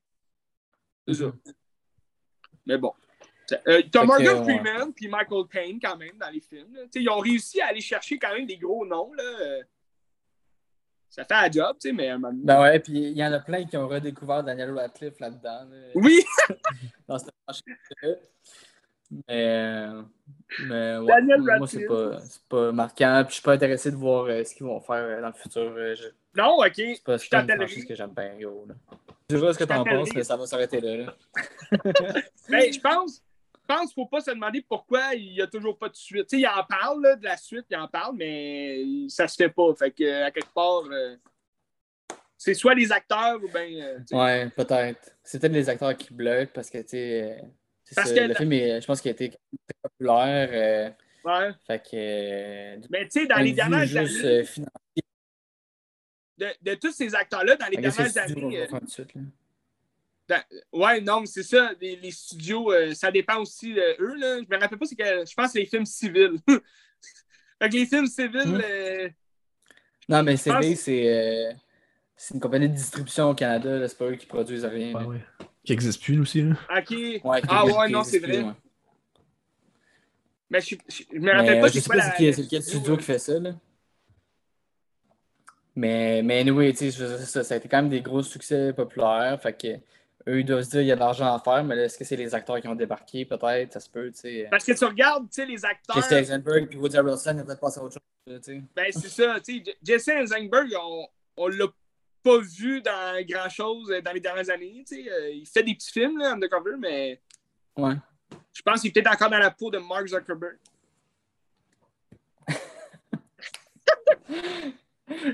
C'est ça. Mais bon. Euh, T'as que, ouais. Freeman puis Michael Caine quand même dans les films. là. Ils ont réussi à aller chercher quand même des gros noms. Là. Euh, ça fait un job, tu sais, mais Ben ouais, puis il y en a plein qui ont redécouvert Daniel Radcliffe là-dedans. là, Oui, dans cette. Mais, mais ouais, Daniel moi, c'est pas, pas marquant. Puis je suis pas intéressé de voir euh, ce qu'ils vont faire euh, dans le futur. euh, je- non, ok. C'est pas, pas une franchise que j'aime bien, gros. Là. Je sais pas ce que t'en penses, mais ça va s'arrêter là. là. Ben, je pense, pense qu'il faut pas se demander pourquoi il n'y a toujours pas de suite. Il en parle là, de la suite, il en parle, mais ça se fait pas. Fait que, à quelque part, euh, c'est soit les acteurs ou bien. euh. Ouais, peut-être. C'est peut-être les acteurs qui bloquent parce que, tu sais, euh, Parce que le film, est- je pense qu'il a été très populaire. euh, Ouais. fait que. Mais tu sais, dans les dernières juste, années, de, de tous ces acteurs-là, dans les dernières années. Ouais, non, mais c'est ça. Les, les studios, euh, ça dépend aussi de eux. Là. Je me rappelle pas, c'est que je pense que c'est les films civils. fait que les films civils. Hmm. euh, Non, mais pense- CD, c'est euh, c'est une compagnie de distribution au Canada. là, C'est pas eux qui produisent rien. Là. ouais. Qui n'existe plus aussi. Là. ok. Ouais, qui- ah ouais, non, c'est plus, vrai. ouais. Mais je, je, je me rappelle euh, pas je c'est sais pas la- c'est lequel studio qui fait ça. Là. Mais, mais anyway, ça, ça a été quand même des gros succès populaires. Fait que eux, ils doivent se dire il y a de l'argent à faire, mais là, est-ce que c'est les acteurs qui ont débarqué? Peut-être, ça se peut, tu sais. Parce que tu regardes, tu sais, les acteurs. Jesse Eisenberg puis Woody Harrelson, ils ont peut-être passé à autre chose, tu sais. Ben, c'est ça. Tu sais, Jesse Eisenberg, on, on l'a pas vu dans grand-chose euh, dans les dernières années. Tu sais, Euh, il fait des petits films, là, undercover, mais Ouais. je pense qu'il est peut-être encore dans la peau de Mark Zuckerberg.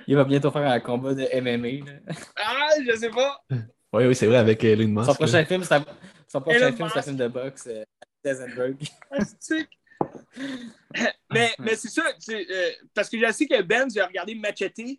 Il va bientôt faire un combat de MMA. là. Ah, je sais pas. Oui, oui, c'est vrai, avec euh, Elon Musk. Son là. prochain film, c'est un, son prochain film, c'est un film de boxe. Euh, Eisenberg. Astique. mais mais c'est ça, euh, parce que je sais que Ben, j'ai regardé Machete. Puis,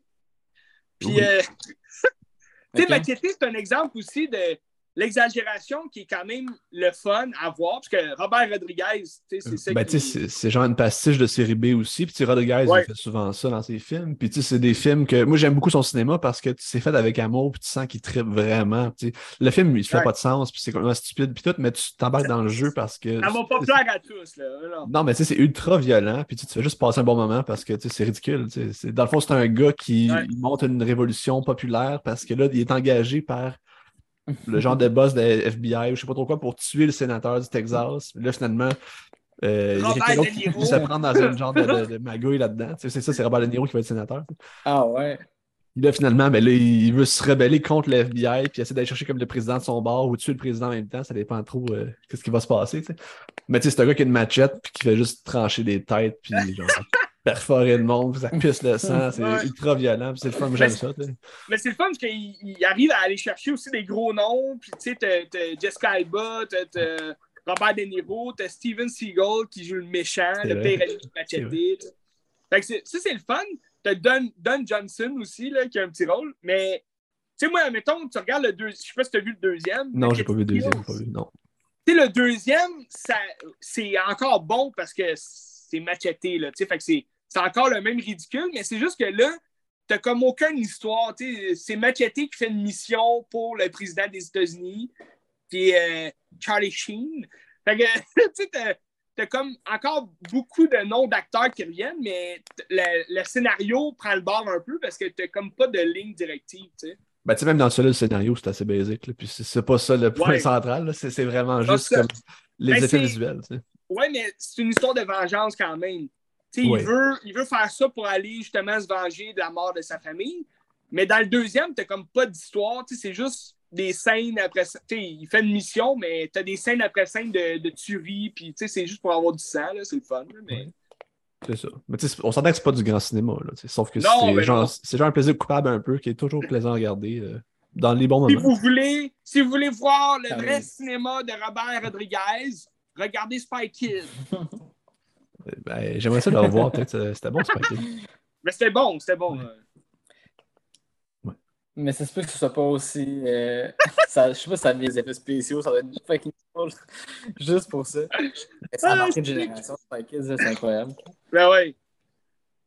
Oui. euh, tu sais. Machete, c'est un exemple aussi de l'exagération qui est quand même le fun à voir. Parce que Robert Rodriguez, tu sais, c'est ça Ben, qui... tu sais, c'est- genre une pastiche de série B aussi. Puis, Rodriguez, Ouais. il fait souvent ça dans ses films. Puis, tu sais, c'est des films que. Moi, j'aime beaucoup son cinéma parce que c'est fait avec amour. Puis, tu sens qu'il tripe vraiment. Le film, il fait Ouais. pas de sens. Puis, c'est complètement stupide. Puis, tout, mais tu t'embarques dans le jeu parce que. Ça va pas plaire à tous, là. Non. Non, mais tu sais, c'est ultra violent, puis tu te fais juste passer un bon moment parce que tu sais, c'est ridicule. Dans le fond, c'est un gars qui Ouais. monte une révolution populaire parce que là, il est engagé par le genre de boss de FBI ou je sais pas trop quoi pour tuer le sénateur du Texas. Là, finalement, euh, il y a quelqu'un qui se prend dans un genre de, de- de magouille là-dedans. Tu sais, c'est ça, c'est Robert De Niro qui va être sénateur. Ah ouais. Là, finalement, ben là, il veut se rebeller contre le FBI, puis essayer d'aller chercher comme le président de son bar ou tuer le président en même temps. Ça dépend trop euh, qu'est-ce qui va se passer. tu sais. Mais tu sais, c'est un gars qui a une machette, puis qui fait juste trancher des têtes, puis genre perforer le monde, ça pisse le sang. C'est Ouais. ultra violent, c'est le fun, j'aime ça. Mais c'est le fun parce qu'il il arrive à aller chercher aussi des gros noms. Puis, tu sais, t'as- Jessica Alba, t'as Robert De Niro, t'as Steven Seagal qui joue le méchant, le père de Machete. Fait que c'est- ça, c'est le fun. T'as Don, Don Johnson aussi, là, qui a un petit rôle. Mais, tu sais, moi, mettons, tu regardes le deuxième. Je sais pas si t'as vu le deuxième. Non, j'ai pas vu le deuxième, pas vu, non. Tu sais, le deuxième, c'est encore bon parce que c'est macheté, là, tu sais, fait que c'est, c'est encore le même ridicule, mais c'est juste que là, t'as comme aucune histoire, c'est Macheté qui fait une mission pour le président des États-Unis, puis euh, Charlie Sheen. Fait que, tu sais, t'as, comme encore beaucoup de noms d'acteurs qui reviennent, mais le, le scénario prend le bord un peu parce que t'as comme pas de ligne directive, tu sais. Ben, tu sais, même dans celui-là, le scénario, c'est assez basique. là, Puis c'est pas ça le point Ouais. central. là, C'est vraiment juste ça- comme les Ben, effets visuels. tu sais. Ouais, mais c'est une histoire de vengeance quand même. Ouais. il, veut, il veut faire ça pour aller justement se venger de la mort de sa famille. Mais dans le deuxième, t'as comme pas d'histoire. C'est juste des scènes après. Tu sais, il fait une mission, mais t'as des scènes après scènes de, de tuerie. Puis, c'est juste pour avoir du sang, là. C'est le fun. là, mais... C'est ça. Mais on s'entend que c'est pas du grand cinéma. Là, sauf que c'est genre, genre un plaisir coupable un peu qui est toujours plaisant à regarder euh, dans les bons Si moments. vous voulez, si vous voulez voir le Ah vrai oui. cinéma de Robert Rodriguez, regardez Spy Kid. Ben, J'aimerais ça le revoir. Peut-être c'était bon, c'est pas grave. Mais c'était bon, c'était bon. Ouais. Mais ça se peut que ce soit pas aussi. euh, ça, je sais pas si ça a des effets spéciaux, ça doit être fucking cool. Juste pour ça. Mais ça a Ah, marqué une c'est- génération, c'est incroyable. Ben ouais.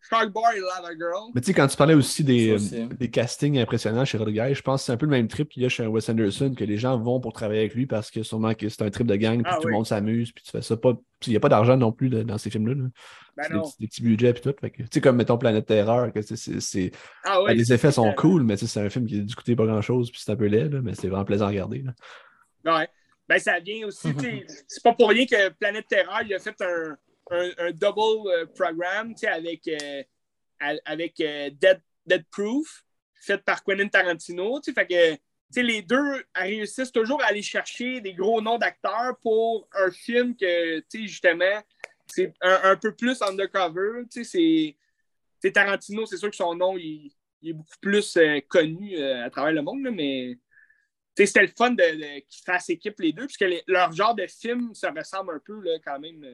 Shark Boy et Lava Girl. Mais tu sais, quand tu parlais aussi des, Ça aussi. des castings impressionnants chez Rodriguez, je pense que c'est un peu le même trip qu'il y a chez Wes Anderson, que les gens vont pour travailler avec lui parce que sûrement que c'est un trip de gang, puis Ah tout oui. le monde s'amuse, puis tu fais ça pas. puis Il n'y a pas d'argent non plus dans ces films-là. là. Ben c'est des, petits- des petits budgets, puis tout. Tu sais, comme mettons Planète Terreur, que c'est- c'est- c'est- Ah ben, oui. les effets sont cool, mais c'est un film qui a coûté pas grand-chose, puis c'est un peu laid, là, mais c'est vraiment plaisant à regarder. là. Ouais. Ben, ça vient aussi, c'est pas pour rien que Planète Terreur, il a fait un, un, double euh, programme, avec, euh, avec euh, Dead, Proof, fait par Quentin Tarantino, que, les deux réussissent toujours à aller chercher des gros noms d'acteurs pour un film que, justement, c'est un, un peu plus undercover, c'est, Tarantino, c'est sûr que son nom, il, est beaucoup plus connu à travers le monde, là, mais c'était le fun de, qu'ils fassent équipe les deux, puisque leur genre de film se ressemble un peu là, quand même.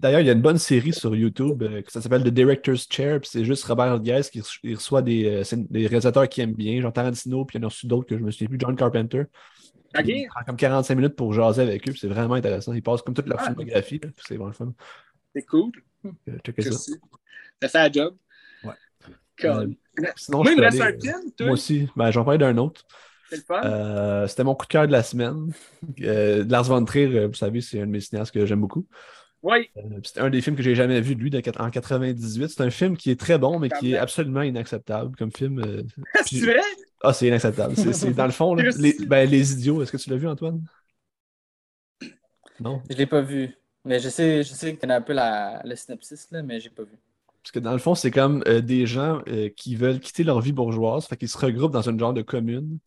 D'ailleurs, il y a une bonne série sur YouTube euh, ça s'appelle The Director's Chair, puis c'est juste Robert Rodriguez qui il reçoit des, euh, des réalisateurs qu'il aime bien, genre Tarantino, puis il y en a reçu d'autres que je me souviens plus, John Carpenter. OK? Il prend comme 45 minutes pour jaser avec eux, puis c'est vraiment intéressant. Ils passent comme toute leur Ah. filmographie, c'est vraiment le fun. C'est cool. Euh, ça. Ça fait la job. Ouais. Cool. Sinon, Moi, je il me reste un toi. Moi aussi. Ben, j'en parlais d'un autre. C'est le fun. C'était mon coup de cœur de la semaine. Lars von Trier, vous savez, c'est un de mes cinéastes que j'aime beaucoup. Oui. Euh, C'est un des films que j'ai jamais vu de lui en 98. C'est un film qui est très bon, mais qui est absolument inacceptable comme film. euh. c'est vrai? Ah, c'est inacceptable. C'est c'est dans le fond, là, Merci. les, ben, les idiots. Est-ce que tu l'as vu, Antoine? Non? Je l'ai pas vu. Mais je sais, je sais qu'il y a un peu la, le synopsis, là, mais j'ai pas vu. Parce que dans le fond, c'est comme euh, des gens euh, qui veulent quitter leur vie bourgeoise, fait qu'ils se regroupent dans une genre de commune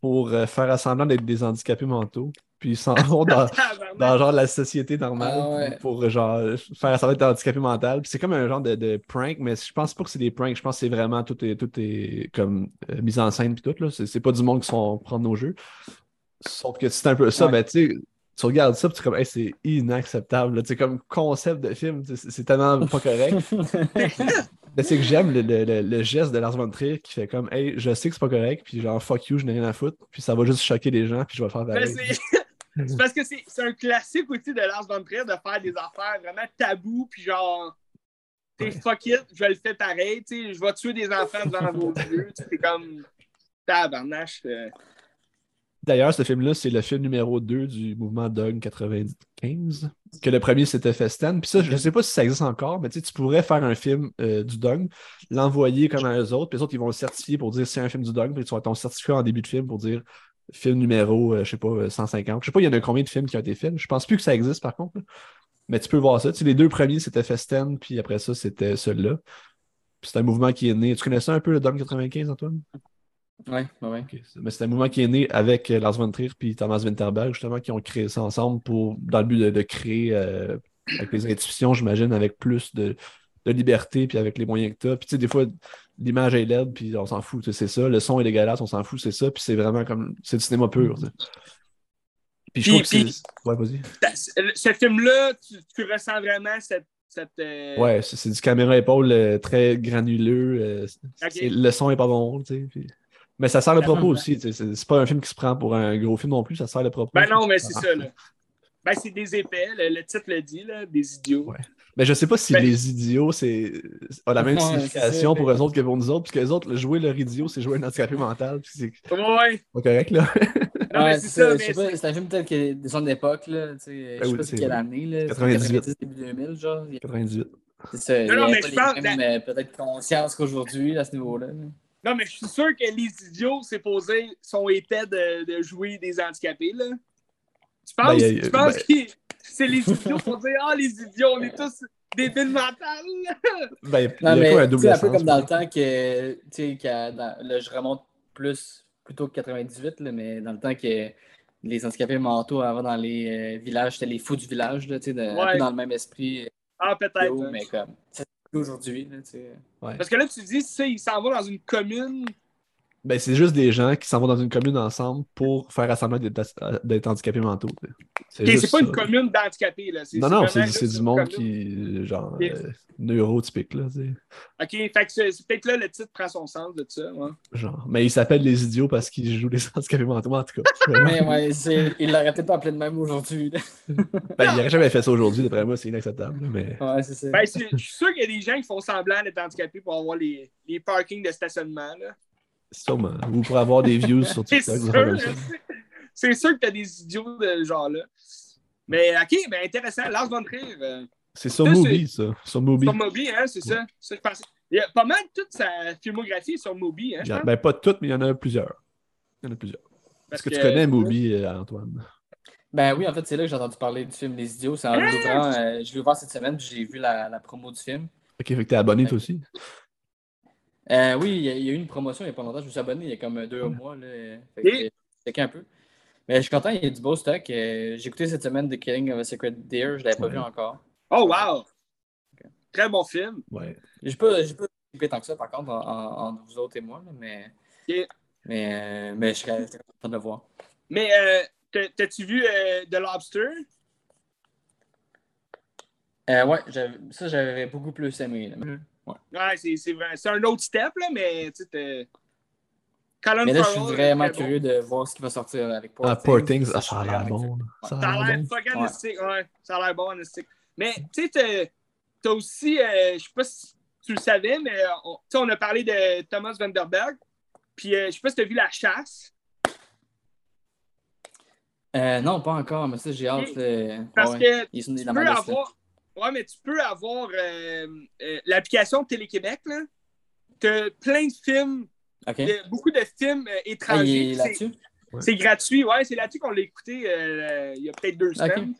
pour euh, faire semblant d'être des handicapés mentaux. Puis ils s'en vont dans, dans genre la société normale Ah ouais. pour, pour, genre faire semblant d'être handicapé mental. Puis c'est comme un genre de, de prank, mais je pense pas que c'est des pranks. Je pense que c'est vraiment tout est, tout est comme euh, mise en scène puis tout. Là. C'est, c'est pas du monde qui sont prendre nos jeux. Sauf que c'est un peu ça, Ouais. ben tu sais. Tu regardes ça, puis tu es comme, Hey, c'est inacceptable. sais, comme concept de film, c'est, c'est tellement pas correct. Mais c'est que j'aime le, le- le- geste de Lars von Trier qui fait comme, hey, je sais que c'est pas correct, puis genre, fuck you, je n'ai rien à foutre, puis ça va juste choquer les gens, puis je vais le faire Ben. C'est c'est parce que c'est un classique aussi de Lars von Trier de faire des affaires vraiment tabous, puis genre, t'es fuck it, je le fais pareil, tu sais, je vais tuer des enfants devant vos yeux, tu sais, c'est comme tabarnache. euh. D'ailleurs, ce film-là, c'est le film numéro 2 du mouvement Dog 95. Que le premier, c'était Festen. Puis ça, je ne sais pas si ça existe encore, mais tu pourrais faire un film euh, du Dog, l'envoyer comme à eux autres, puis les autres, ils vont le certifier pour dire c'est un film du Dog, puis tu vas ton certificat en début de film pour dire film numéro, euh, je sais pas, euh, 150. Je sais pas, il y en a combien de films qui ont été faits. Je pense plus que ça existe, par contre. Mais tu peux voir ça. Tu sais, les deux premiers, c'était Festen, puis après ça, c'était celui-là. C'est un mouvement qui est né. Tu connais ça un peu, le Dog 95, Antoine? Ouais, ouais. Mais c'est un mouvement qui est né avec euh, Lars von Trier puis Thomas Winterberg, justement, qui ont créé ça ensemble pour, dans le but de, de créer, euh, avec les institutions, j'imagine, avec plus de, de liberté puis avec les moyens que tu as. Puis tu sais, des fois, l'image est laide puis on s'en fout, c'est ça. Le son est dégueulasse, on s'en fout, c'est ça. Puis c'est vraiment comme, c'est du cinéma pur. Puis je Puis- trouve que Ouais, vas-y. Ce film-là, tu, tu ressens vraiment cette. cette euh, Ouais, c'est du caméra épaule euh, très granuleux. euh, Le son est pas bon, tu sais. puis- Mais ça sert le propos aussi. C'est c'est pas un film qui se prend pour un gros film non plus, ça sert le propos. Ben non, mais c'est ça, là. Ben, c'est des épais, le, le titre le dit, là, des idiots. Ouais. Mais je sais pas si Ben- les idiots c'est a la même Ouais, signification pour mais- eux autres que pour nous autres, puisque les autres, le jouer leur idiot, c'est jouer un handicapé mental. C'est Ouais. pas correct, là. Non, mais Ouais, c'est c'est ça, je un film peut-être que des gens d'époque, là, tu sais, je Ben sais oui, pas c'est quelle année, là, 98. 90, début 2000, genre, il y a- 98. c'est ça, Non, mais je mêmes, que- euh, peut-être conscience qu'aujourd'hui, à ce niveau-là. là. Non, mais je suis sûr que les idiots, c'est posé, sont épais de, de jouer des handicapés, là. Tu penses, Ben, tu penses ben- c'est les idiots pour dire Ah, les idiots, on est tous débiles mentales. Ben, il y Non, a mais quoi un peu comme dans le temps que, tu sais, que dans- là, je remonte plus, plutôt que 98, là, mais dans le temps que les handicapés mentaux avant dans les euh, villages, c'était les fous du village, là, tu sais, de- un Ouais. peu dans le même esprit, Ah, euh, peut-être. hein. mais comme, c'est aujourd'hui, là, tu sais. Ouais. Parce que là, tu dis, tu sais, il s'en va dans une commune Ben, c'est juste des gens qui s'en vont dans une commune ensemble pour faire rassemblement d'être d'être handicapés mentaux. C'est Ok, juste c'est pas ça. une commune d'handicapés. Non, non, c'est du monde commune. qui, genre, euh, neurotypique, là. OK, fait que c'est c'est peut-être là le titre prend son sens de ça. ouais. Genre. Mais ils s'appellent les idiots parce qu'ils jouent les handicapés mentaux, en tout cas. Mais ouais, c'est- il l'aurait peut-être pas appelé de même aujourd'hui. Ben, il n'aurait jamais fait ça aujourd'hui, d'après moi, c'est inacceptable. Mais Ouais, c'est ça. Ben, je suis sûr qu'il y a des gens qui font semblant d'être handicapés pour avoir les, les parkings de stationnement. là. Sûrement. Ou pour avoir des views sur TikTok. c'est sûr que t'as des idiots de ce genre-là. Mais OK, ben intéressant. Lars von Trier, euh, C'est sur Ça, Mubi, ça. Sur Mubi. sur Moby, hein, c'est ça. ça je pensais. Il y a pas mal toute sa filmographie sur Moby, hein, je pense. Ben, pas toutes, mais il y en a plusieurs. Il y en a plusieurs. Parce Est-ce que tu connais Mubi, euh, Antoine? Ben oui, en fait, c'est là que j'ai entendu parler du film Les Idiots. C'est en l'ouvrant. euh, je l'ai ouvert cette semaine, puis j'ai vu la, la promo du film. Ok, fait que t'es abonné toi aussi? Euh, oui, il y, a, il y a eu une promotion il n'y a pas longtemps. Je me suis abonné il y a comme deux mois. Là, fait que, un peu. Mais je suis content, il y a du beau stock. Euh, j'ai écouté cette semaine The Killing of a Sacred Deer. Je ne l'avais pas Ouais. vu encore. Oh, wow! Très bon film. Ouais. Pas, j'ai pas écouté tant que ça, par contre, en- en- entre vous autres et moi. là, mais, mais, euh, mais je serais content de le voir. Mais euh, t'as- t'as-tu vu euh, The Lobster? Euh, ouais, ça, j'avais beaucoup plus aimé. là. Ouais, c'est c'est vrai. C'est un autre step, là, mais tu sais, Colin Mais là, je suis Farrell, vraiment bon. curieux de voir ce qui va sortir avec Poor Ah, Things. Poor Things, ah, ça a l'air bon. Ça a l'air fucking Ouais. Ça a l'air bon. Mais, tu sais, t'as- aussi, euh, je sais pas si tu le savais, mais euh, on, tu sais, on a parlé de Thomas Vanderberg. Puis, euh, je sais pas si t'as vu La Chasse. Euh, non, pas encore, mais ça, j'ai hâte. Euh, Parce ouais. que Il est sur- tu peux avoir. Ouais, mais tu peux avoir euh, euh, l'application de Télé-Québec, là. T'as plein de films, de- beaucoup de films euh, Ah, étrangers. c'est- gratuit, ouais, c'est là-dessus qu'on l'a écouté euh, il y a peut-être deux semaines.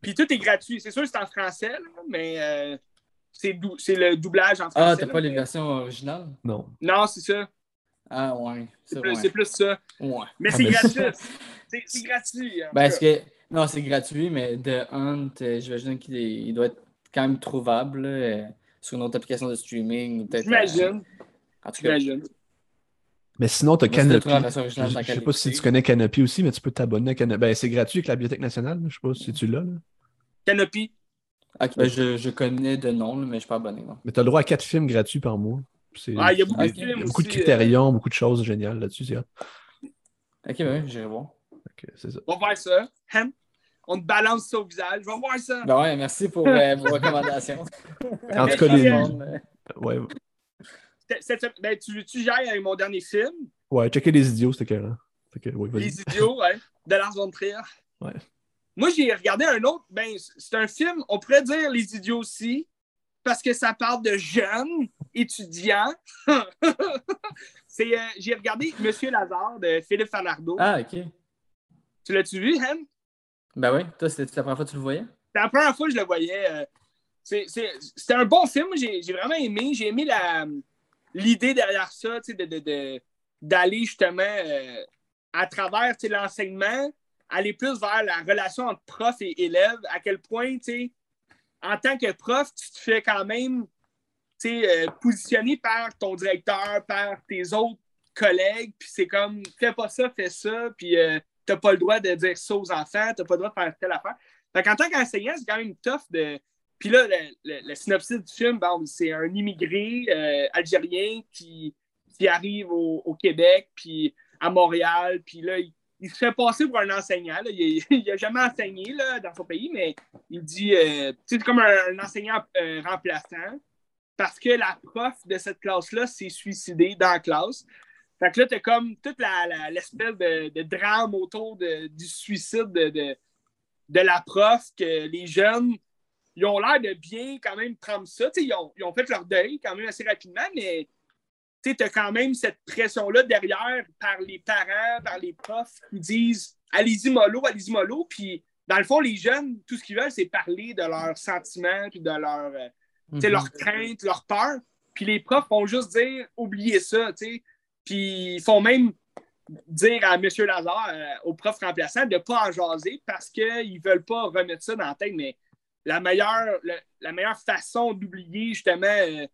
Puis tout est gratuit. C'est sûr que c'est en français, là, mais euh, c'est dou- le doublage en français. Ah, t'as pas les versions originales? Non. Non, c'est ça. Ah, ouais. C'est plus, ouais. plus ça. Ouais. Mais Ah, c'est gratuit. C'est c'est gratuit. en Ben, est-ce cas. que. Non, c'est gratuit, mais The Hunt, euh, j'imagine qu'il est- il doit être quand même trouvable là, euh, sur une autre application de streaming. ou peut-être, euh, J'imagine. En tout cas, J'imagine. Mais sinon, Moi, c'était Canopy. trop la version originale, Je qu'à sais pas si tu connais Canopy aussi, mais tu peux t'abonner à Canopy. Ben, c'est gratuit avec la Bibliothèque nationale. là. Je sais pas si tu l'as. là. Canopy. Ok, ben, je, je connais de nom, là, mais je ne suis pas abonné. Non. Mais t'as le droit à quatre films gratuits par mois. C'est- Ah, il y a beaucoup de films il y a beaucoup de aussi, euh, critérions, beaucoup de choses géniales là-dessus. c'est hot. Ok, ben oui, j'irai voir. Ok, c'est ça. On va voir ça. Hein? On te balance ça au visage. On va voir ça. Ben ouais, merci pour euh, vos recommandations. En tout cas, les... euh, ouais, ben, tu, tu gères avec mon dernier film, ouais, checker les idiots, c'était carré. Fait que, ouais, vas-y. Les Idiots, ouais, de Lars von Trier. Ouais. Moi, j'ai regardé un autre. Ben, c'est un film, on pourrait dire Les Idiots aussi, parce que ça parle de jeunes étudiants. c'est, euh, j'ai regardé Monsieur Lazare de Philippe Fanardo. Ah, ok. Tu l'as-tu vu, Hen? Ben oui, toi, c'était la première fois que tu le voyais? C'était la première fois que je le voyais. euh, C'était un bon film. J'ai vraiment aimé. J'ai aimé l'idée derrière ça, tu sais, de, de- de- d'aller justement euh, à travers tu sais, l'enseignement, aller plus vers la relation entre prof et élève, à quel point, tu sais, en tant que prof, tu te fais quand même euh, positionner par ton directeur, par tes autres collègues, puis c'est comme, fais pas ça, fais ça, puis euh, t'as pas le droit de dire ça aux enfants, t'as pas le droit de faire telle affaire. Fait qu'en tant qu'enseignant, c'est quand même tough de. Puis là, le, le- synopsis du film, c'est un immigré euh, algérien qui, qui arrive au, Québec, puis à Montréal, puis là, il, se fait passer pour un enseignant. Il n'a jamais enseigné là, dans son pays, mais il dit, euh, tu sais, comme un, un enseignant euh, remplaçant, parce que la prof de cette classe-là s'est suicidée dans la classe. Fait que là, t'as comme toute l'espèce de, de drame autour de- du suicide de, de, de la prof, que les jeunes, ils ont l'air de bien quand même prendre ça. Ils ont, ils ont fait leur deuil quand même assez rapidement, mais tu as quand même cette pression-là derrière par les parents, par les profs qui disent allez-y mollo, allez-y mollo. Puis dans le fond, les jeunes, tout ce qu'ils veulent, c'est parler de leurs sentiments, puis de euh, Mhm. leurs craintes, leurs peurs. Puis les profs vont juste dire oubliez ça, tu sais. Puis ils font même dire à M. Lazare, euh, au prof remplaçant, de ne pas en jaser parce qu'ils ne veulent pas remettre ça dans la tête. Mais la meilleure, le- la meilleure façon d'oublier justement euh,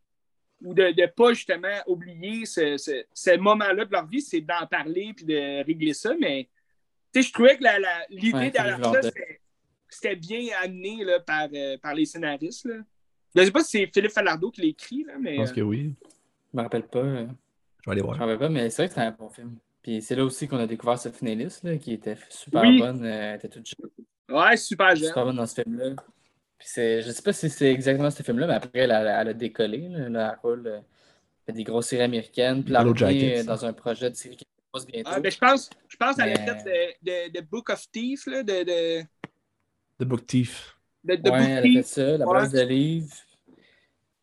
ou de ne pas justement oublier ce, ce, ce moment-là de leur vie, c'est d'en parler puis de régler ça. Mais tu sais, je trouvais que la- la- l'idée Ouais, derrière ça, c'était- bien amené là, par, euh, par les scénaristes. Là. Je ne sais pas si c'est Philippe Falardeau qui l'écrit, là, mais. Je pense euh, que oui. Je me rappelle pas. Euh, Je vais aller Je voir. me rappelle pas, mais c'est vrai que c'était un bon film. Puis c'est là aussi qu'on a découvert ce finaliste là, qui était super Oui. bonne. euh, elle était toute jeune, Ouais, super jeune. super bonne dans ce film-là. Puis c'est, je sais pas si c'est exactement ce film-là, mais après, elle a, elle a décollé. Là, elle roule, euh, fait des grosses séries américaines. Puis Jackets. euh, dans un projet de série qui passe bientôt. Ah, ben, je pense, je pense à la Mais- tête de, de, de Book of Thief, là, de, de, The Book Thief. de, ouais, Book elle a Thief. fait ça, la Ouais. base de livres.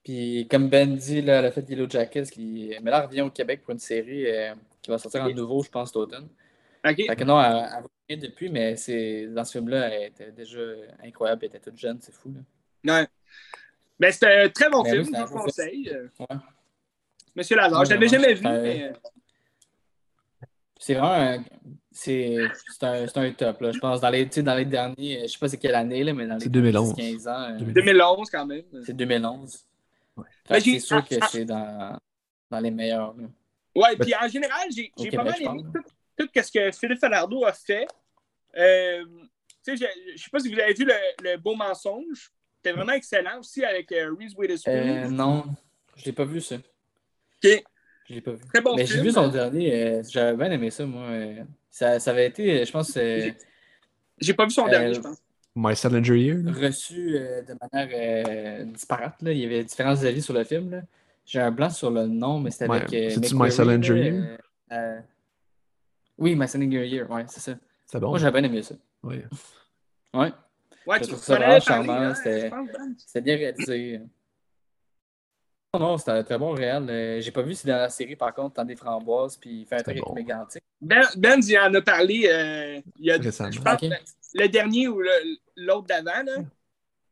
Puis comme Ben dit, là, a fait Yellow Jackets. Qui... Mais là, elle revient au Québec pour une série euh, qui va sortir en nouveau, je pense, cet automne. OK. Fait que non, elle, elle revient depuis, mais c'est dans ce film-là, elle était déjà incroyable. Elle était toute jeune, c'est fou. Là. Ouais. Ben, c'est un très bon Ben film, oui, c'est je un vous conseille. Ouais. Monsieur Lazare, je l'avais vraiment, jamais vu, c'est un- mais. euh, C'est vraiment un, c'est, c'est un, c'est un top. Là. Je pense dans les, tu sais, dans les derniers, je sais pas c'est quelle année, là, mais dans les C'est 2011. 15 ans, euh, 2011. 2011 quand même. c'est 2011. Ouais. Ben, c'est sûr que ah, ah. c'est dans, dans les meilleurs. là. Ouais, puis en général, j'ai Québec, pas mal je aimé parle. tout, tout ce que Philippe Falardeau a fait. Euh, tu sais, je, je sais pas si vous avez vu le, le Beau Mensonge. C'était vraiment excellent aussi avec euh, Reese Witherspoon. Euh, non, je l'ai pas vu ça. Ok. Je l'ai pas vu. Très bon mais film. j'ai vu son dernier, euh, j'avais bien aimé ça, moi. euh. Ça, ça avait été, je pense, euh, J'ai pas vu son Euh, dernier, je pense. My Salinger Year. reçu euh, de manière euh, disparate. Là. Il y avait différents avis sur le film. là. J'ai un blanc sur le nom, mais c'était avec. euh, c'est-tu My Salinger Weary, Year? euh, euh, Oui, My Salinger Year, ouais, c'est ça. C'est bon. Moi, j'avais bien aimé ça. Ouais. Ouais, Ouais, tu ça vraiment charmant, hein, c'était- Ben. c'était bien réalisé. Non, non, c'était un très bon réel. Euh, J'ai pas vu si dans la série, par contre, dans des framboises, puis il fait un truc C'était avec bon. Mégantic. Ben, Ben, il en a parlé euh, il y a, Récemment. je pense, Ok. Le dernier ou l'autre d'avant. là.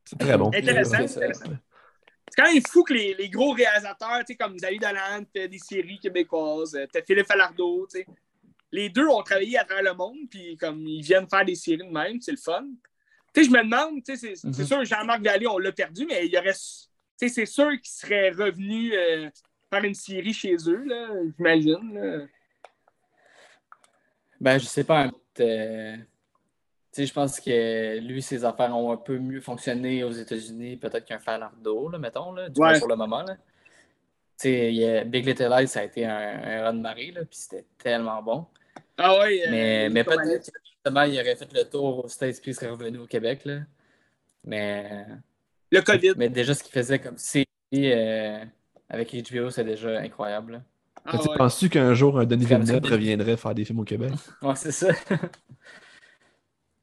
C'est très bon. Intéressant. C'est quand même fou que les, les gros réalisateurs, tu sais, comme Xavier Dolan, fait des séries québécoises, euh, t'as Philippe Falardeau, tu sais. Les deux ont travaillé à travers le monde, puis comme ils viennent faire des séries de même, c'est le fun. Tu sais, je me demande, tu sais, c'est Mhm. c'est sûr, Jean-Marc Vallée, on l'a perdu, mais il y aurait, tu sais, c'est sûr qu'il serait revenu euh, faire une série chez eux, là, j'imagine. Ben, je sais pas. euh, sais, je pense que lui, ses affaires ont un peu mieux fonctionné aux États-Unis, peut-être qu'un Falardo, là, mettons, là, du moins pour le moment. Là. Tu sais, il y a- Big Little Lies, ça a été un, un run marée, là, puis c'était tellement bon. Ah ouais. euh, mais mais comment peut-être que justement, il aurait fait le tour aux States, puis il serait revenu au Québec. Là. Mais, Le COVID. mais déjà, ce qu'il faisait comme série euh, avec HBO, c'est déjà incroyable. Ah Mais ouais. Penses-tu qu'un jour un Denis Villeneuve reviendrait faire des films au Québec? Ouais, c'est ça.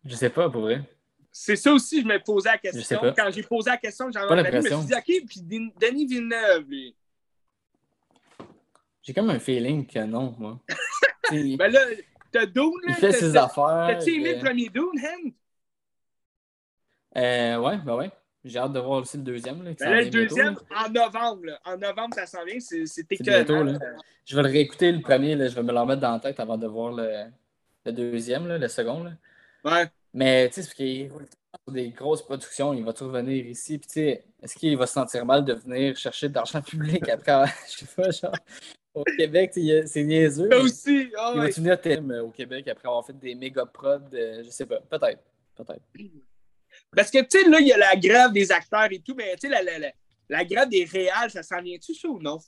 je sais pas, pour vrai. C'est ça aussi, je me posais la Je sais question. pas. Quand j'ai posé la question, j'en Pas je me suis dit, OK, puis Denis Villeneuve, lui. J'ai comme un feeling que non, moi. Ben là, t'as Dune, là. il fait ses affaires. T'as-tu aimé euh, le premier Dune, Hand? Euh, ouais, ben ouais. J'ai hâte de voir aussi le deuxième. Là, Ben là, le bientôt, deuxième, là. en novembre. là. En novembre, ça s'en vient. Écœurant, là. Je vais le réécouter le premier, là, je vais me le remettre dans la tête avant de voir le, le deuxième, là, le second. Ouais. Mais tu sais, c'est parce qu'il des grosses productions, il va tout revenir ici. Puis tu sais, est-ce qu'il va se sentir mal de venir chercher de l'argent public après, je sais pas, genre, au Québec, c'est niaiseux. Mais aussi. ah Il venir thème au Québec après avoir fait des méga prods, euh, je sais pas, peut-être, peut-être. Parce que, tu sais, là, il y a la grève des acteurs et tout, mais tu sais, la, la, la, la grève des réals, ça s'en vient-tu, ça, ou non?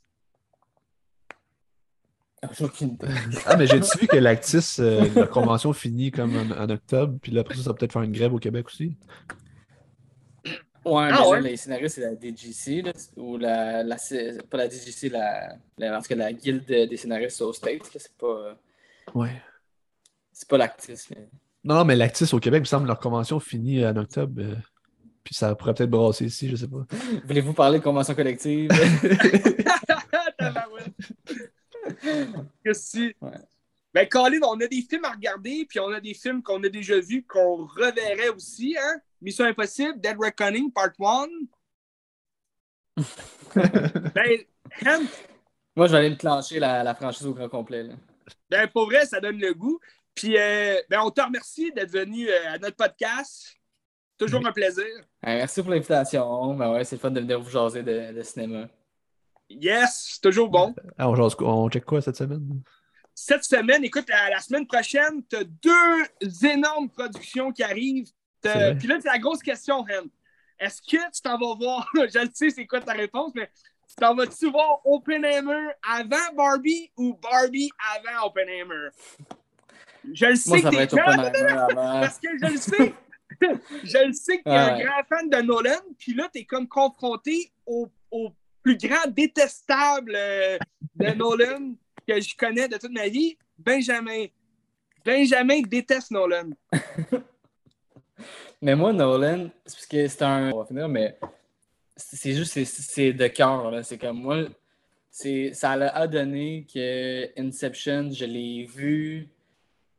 Ah, mais j'ai-tu vu que l'Actis, euh, la convention finit comme en, en octobre, puis là, après ça, ça va peut-être faire une grève au Québec aussi? Ouais, Ah mais ouais? là, les scénaristes, c'est la DGC, là, ou la, la, pas la DGC, la, la, en tout cas, la guilde des scénaristes aux States, c'est pas, Ouais. c'est pas l'actrice. mais- Non, non, mais l'Actis au Québec, il me semble que leur convention finit en octobre. euh, puis ça pourrait peut-être brasser ici, je sais pas. Voulez-vous parler de convention collective? Que si. Ouais. Ben, Colin, on a des films à regarder, puis on a des films qu'on a déjà vus, qu'on reverrait aussi, hein? Mission Impossible, Dead Reckoning, Part 1. ben, Ham, Moi, je vais aller me clencher la, la franchise au grand complet. Là. ben, pour vrai, ça donne le goût. Puis, euh, ben, on te remercie d'être venu euh, à notre podcast. Toujours un plaisir. Merci pour l'invitation. Ben ouais, c'est le fun de venir vous jaser de, de cinéma. Yes, c'est toujours bon. Ah, on, jase quoi- on check quoi cette semaine? Cette semaine, écoute, la, la semaine prochaine, tu as deux énormes productions qui arrivent. Puis là, c'est la grosse question, Ren. Est-ce que tu t'en vas voir, je le sais, c'est quoi ta réponse, mais tu t'en vas-tu voir Oppenheimer avant Barbie ou Barbie avant Oppenheimer? Je le sais Moi, ça que va t'es être Oppenheimer avant. parce que je le sais. je le sais que tu es un Ouais. grand fan de Nolan, puis là, tu es comme confronté au, au plus grand détestable euh, de Nolan que je connais de toute ma vie, Benjamin. Benjamin déteste Nolan. Mais moi, Nolan, c'est parce que c'est un. On va finir, mais c'est juste, c'est- de cœur. C'est comme moi, ça a donné que Inception, je l'ai vu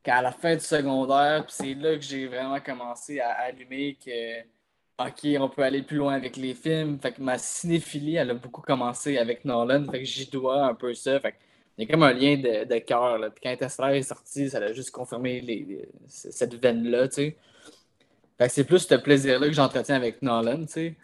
qu'à la fin du secondaire, puis c'est là que j'ai vraiment commencé à allumer que, OK, on peut aller plus loin avec les films. Fait que ma cinéphilie, elle a beaucoup commencé avec Nolan. Fait que j'y dois un peu ça. Fait il y a comme un lien de, de cœur. Puis quand Interstellar est sorti, ça a juste confirmé cette veine-là, tu. Fait que c'est plus ce plaisir-là que j'entretiens avec Nolan, tu.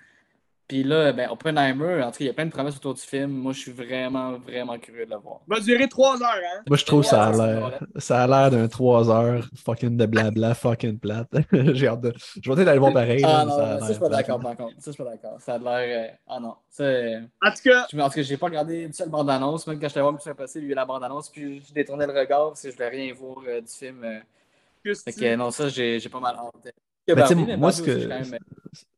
Puis là, ben, Oppenheimer, en tout cas, il y a plein de promesses autour du film. Moi, je suis vraiment, vraiment curieux de le voir. Va durer trois heures, hein? Moi, je trouve que ça a l'air ça a l'air d'un 3 heures fucking de blabla fucking plate. J'ai hâte de. Je vais peut-être aller voir pareil. Ah non, ça je suis pas d'accord, par contre. Ça, je suis pas d'accord. Ça a l'air. euh, Ah non. Euh, En tout cas, je- En tout cas, j'ai pas regardé une seule bande-annonce. Même quand j'étais voir Mission Impossible, il y a eu la bande-annonce, puis je détournais le regard parce que je voulais rien voir euh, du film. euh. Fait que non, ça, j'ai j'ai pas mal hâte. Mais tu sais, Barbie, mais moi, Barbie ce que- même-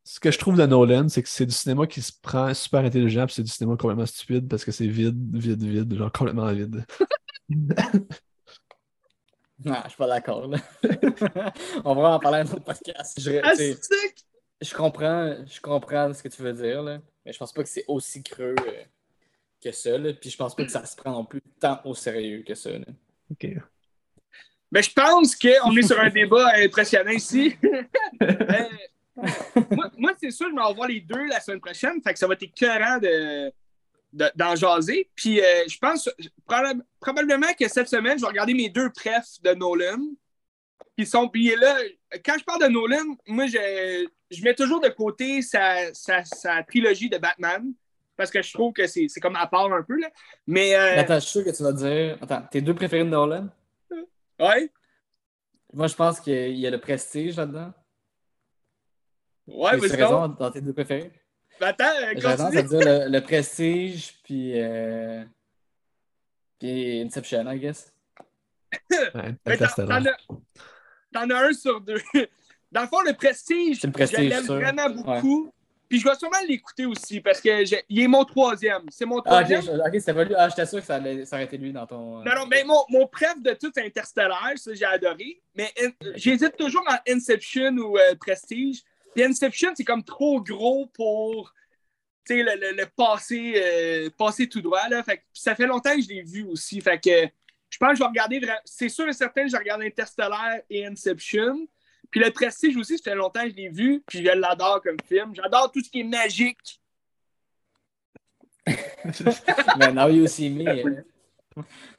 Ce que je trouve de Nolan, c'est que c'est du cinéma qui se prend super intelligent, puis c'est du cinéma complètement stupide parce que c'est vide, vide, vide, genre complètement vide. Non, je suis pas d'accord. là. On va en parler dans notre podcast. Je comprends, je comprends ce que tu veux dire, là, mais je pense pas que c'est aussi creux euh, que ça. Là, puis je pense pas que ça se prend non plus tant au sérieux que ça. là. Ok. Mais je pense qu'on est sur un débat impressionnant ici. Euh, moi, moi, c'est sûr, je vais en voir les deux la semaine prochaine. Fait que ça va être écœurant de, de- d'en jaser. Puis euh, je pense probab- probablement que cette semaine, je vais regarder mes deux prefs de Nolan. Qui sont. Puis là, quand je parle de Nolan, moi, je, je mets toujours de côté sa, sa, sa trilogie de Batman. Parce que je trouve que c'est, c'est comme à part un peu. Là. Mais euh, Mais Attends, je suis sûr que tu vas dire. Attends, tes deux préférés de Nolan? Ouais. Moi, je pense qu'il y a le prestige là-dedans. Ouais, vas-y donc. raison dans tes deux préférés. Ben, Attends, euh, J'ai tendance à dire le, le prestige, puis. Euh, puis Inception, I guess. Ouais, Mais t'en, as, un sur deux. Dans le fond, le prestige, C'est Prestige, je l'aime vraiment beaucoup. Puis je vais sûrement l'écouter aussi parce que il est mon troisième. C'est mon Ah, ok, troisième. je- ok, pas lui. Ah, j'étais sûr que ça, allait, ça aurait été lui dans ton. euh, Non, non, mais mon, mon préf de tout, c'est Interstellar. Ça, j'ai adoré. Mais in- j'hésite toujours entre Inception ou euh, Prestige. Puis Inception, c'est comme trop gros pour le, le, le euh, tout droit. Là. Fait que ça fait longtemps que je l'ai vu aussi. Fait que je pense que je vais regarder. C'est sûr et certain que je regarde Interstellar et Inception. Puis le Prestige aussi, ça fait longtemps que je l'ai vu. Puis je l'adore comme film. J'adore tout ce qui est magique. Mais Now You See Me.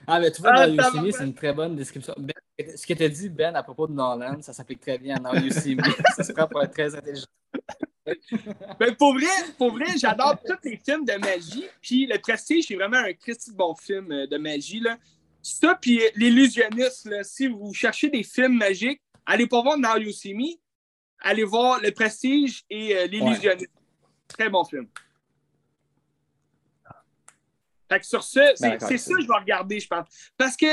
Ah, mais tu vois, Ah, Now You See Me, c'est une très bonne description. Ben, ce que tu as dit, Ben, à propos de Nolan, ça s'applique très bien à Now You See Me. ça se prend pour être très intelligent. Ben, pour vrai, pour vrai, j'adore tous les films de magie. Puis Le Prestige, c'est vraiment un de bon film euh, de magie. Là. Ça, puis euh, L'Illusionniste, si vous cherchez des films magiques, allez pas voir Now You See Me. Allez voir Le Prestige et euh, L'Illusionniste. Très bon film. Fait que sur ça, c'est d'accord, c'est ça que je vais regarder, je pense. Parce que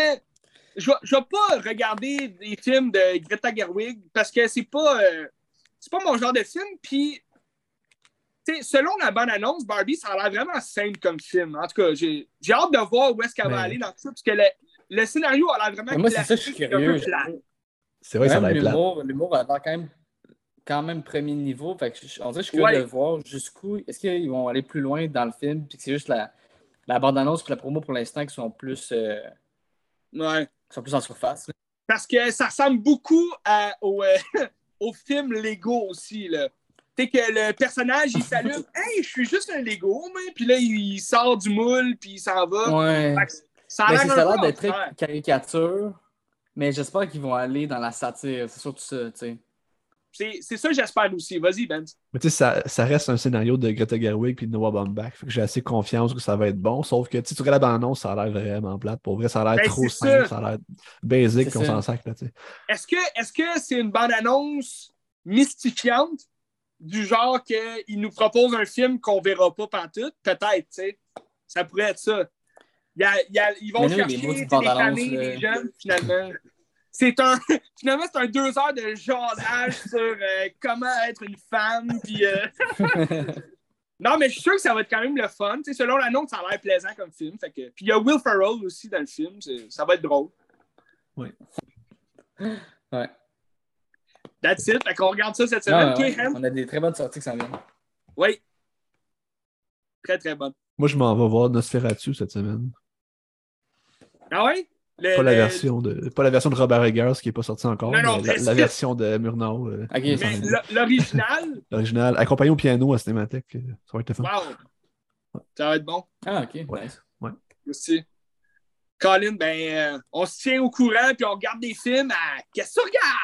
je ne vais pas regarder des films de Greta Gerwig parce que c'est pas, euh, c'est pas mon genre de film. Puis selon la bonne annonce, Barbie, ça a l'air vraiment simple comme film. En tout cas, j'ai hâte de voir où est-ce qu'elle va Mais- aller dans tout ça, parce que le, le scénario a l'air vraiment Mais moi, c'est ça, je suis curieux. C'est vrai que ça va Même être l'humour, l'humour a quand même, quand même premier niveau. Fait que je, on dirait que je suis curieux Ouais. de voir jusqu'où. Est-ce qu'ils vont aller plus loin dans le film, puis que c'est juste la, la bande-annonce et la promo pour l'instant qui sont plus, euh, Ouais. qui sont plus en surface. Parce que ça ressemble beaucoup à- au, euh, au film Lego aussi. Là. Tu sais que le personnage, il s'allume. Hey, je suis juste un Lego, mais. Puis là, il sort du moule, puis il s'en va. Ouais. Que ça a l'air d'être très caricature, mais j'espère qu'ils vont aller dans la satire. C'est surtout ça, tu sais. C'est c'est ça que j'espère aussi. Vas-y, Ben. Mais tu sais, ça, ça reste un scénario de Greta Gerwig puis de Noah Baumbach. Fait que j'ai assez confiance que ça va être bon. Sauf que tu sais, tu regardes la bande-annonce, ça a l'air vraiment plate. Pour vrai, ça a l'air Ben, trop simple, ça. ça a l'air basic, qu'on s'en sac, là, tu sais. Est-ce que est-ce que c'est une bande-annonce mystifiante du genre qu'il nous propose un film qu'on verra pas pantoute? Peut-être, tu sais. Ça pourrait être ça. Il y a- il y a- ils vont chercher bandes-annonces, familles, les jeunes, finalement. C'est un, finalement, c'est un deux heures de jasage sur euh, comment être une femme. Puis, euh, non, mais je suis sûr que ça va être quand même le fun. Tu sais, selon l'annonce, ça a l'air plaisant comme film. Fait que... Puis il y a Will Ferrell aussi dans le film. Ça va être drôle. Ouais. That's it. Fait qu'on regarde ça cette Non, semaine. ouais, Toi, ouais. Ham? on a des très bonnes sorties qui s'en viennent. Oui. Très, très bonne. Moi, je m'en vais voir Nosferatu cette semaine. Ah ouais? Le- Pas la le- version de, pas la version de Robert Eggers qui n'est pas sortie encore, Non, non, mais la, version de Murnau. euh, l'original, L'original, accompagné au piano à Cinémathèque. euh, Ça va être fun. wow. Ça va être bon. Ah, ok. Ouais. nice. Aussi. Colin, ben, euh, on se tient au courant puis on regarde des films à Qu'est-ce que tu regardes?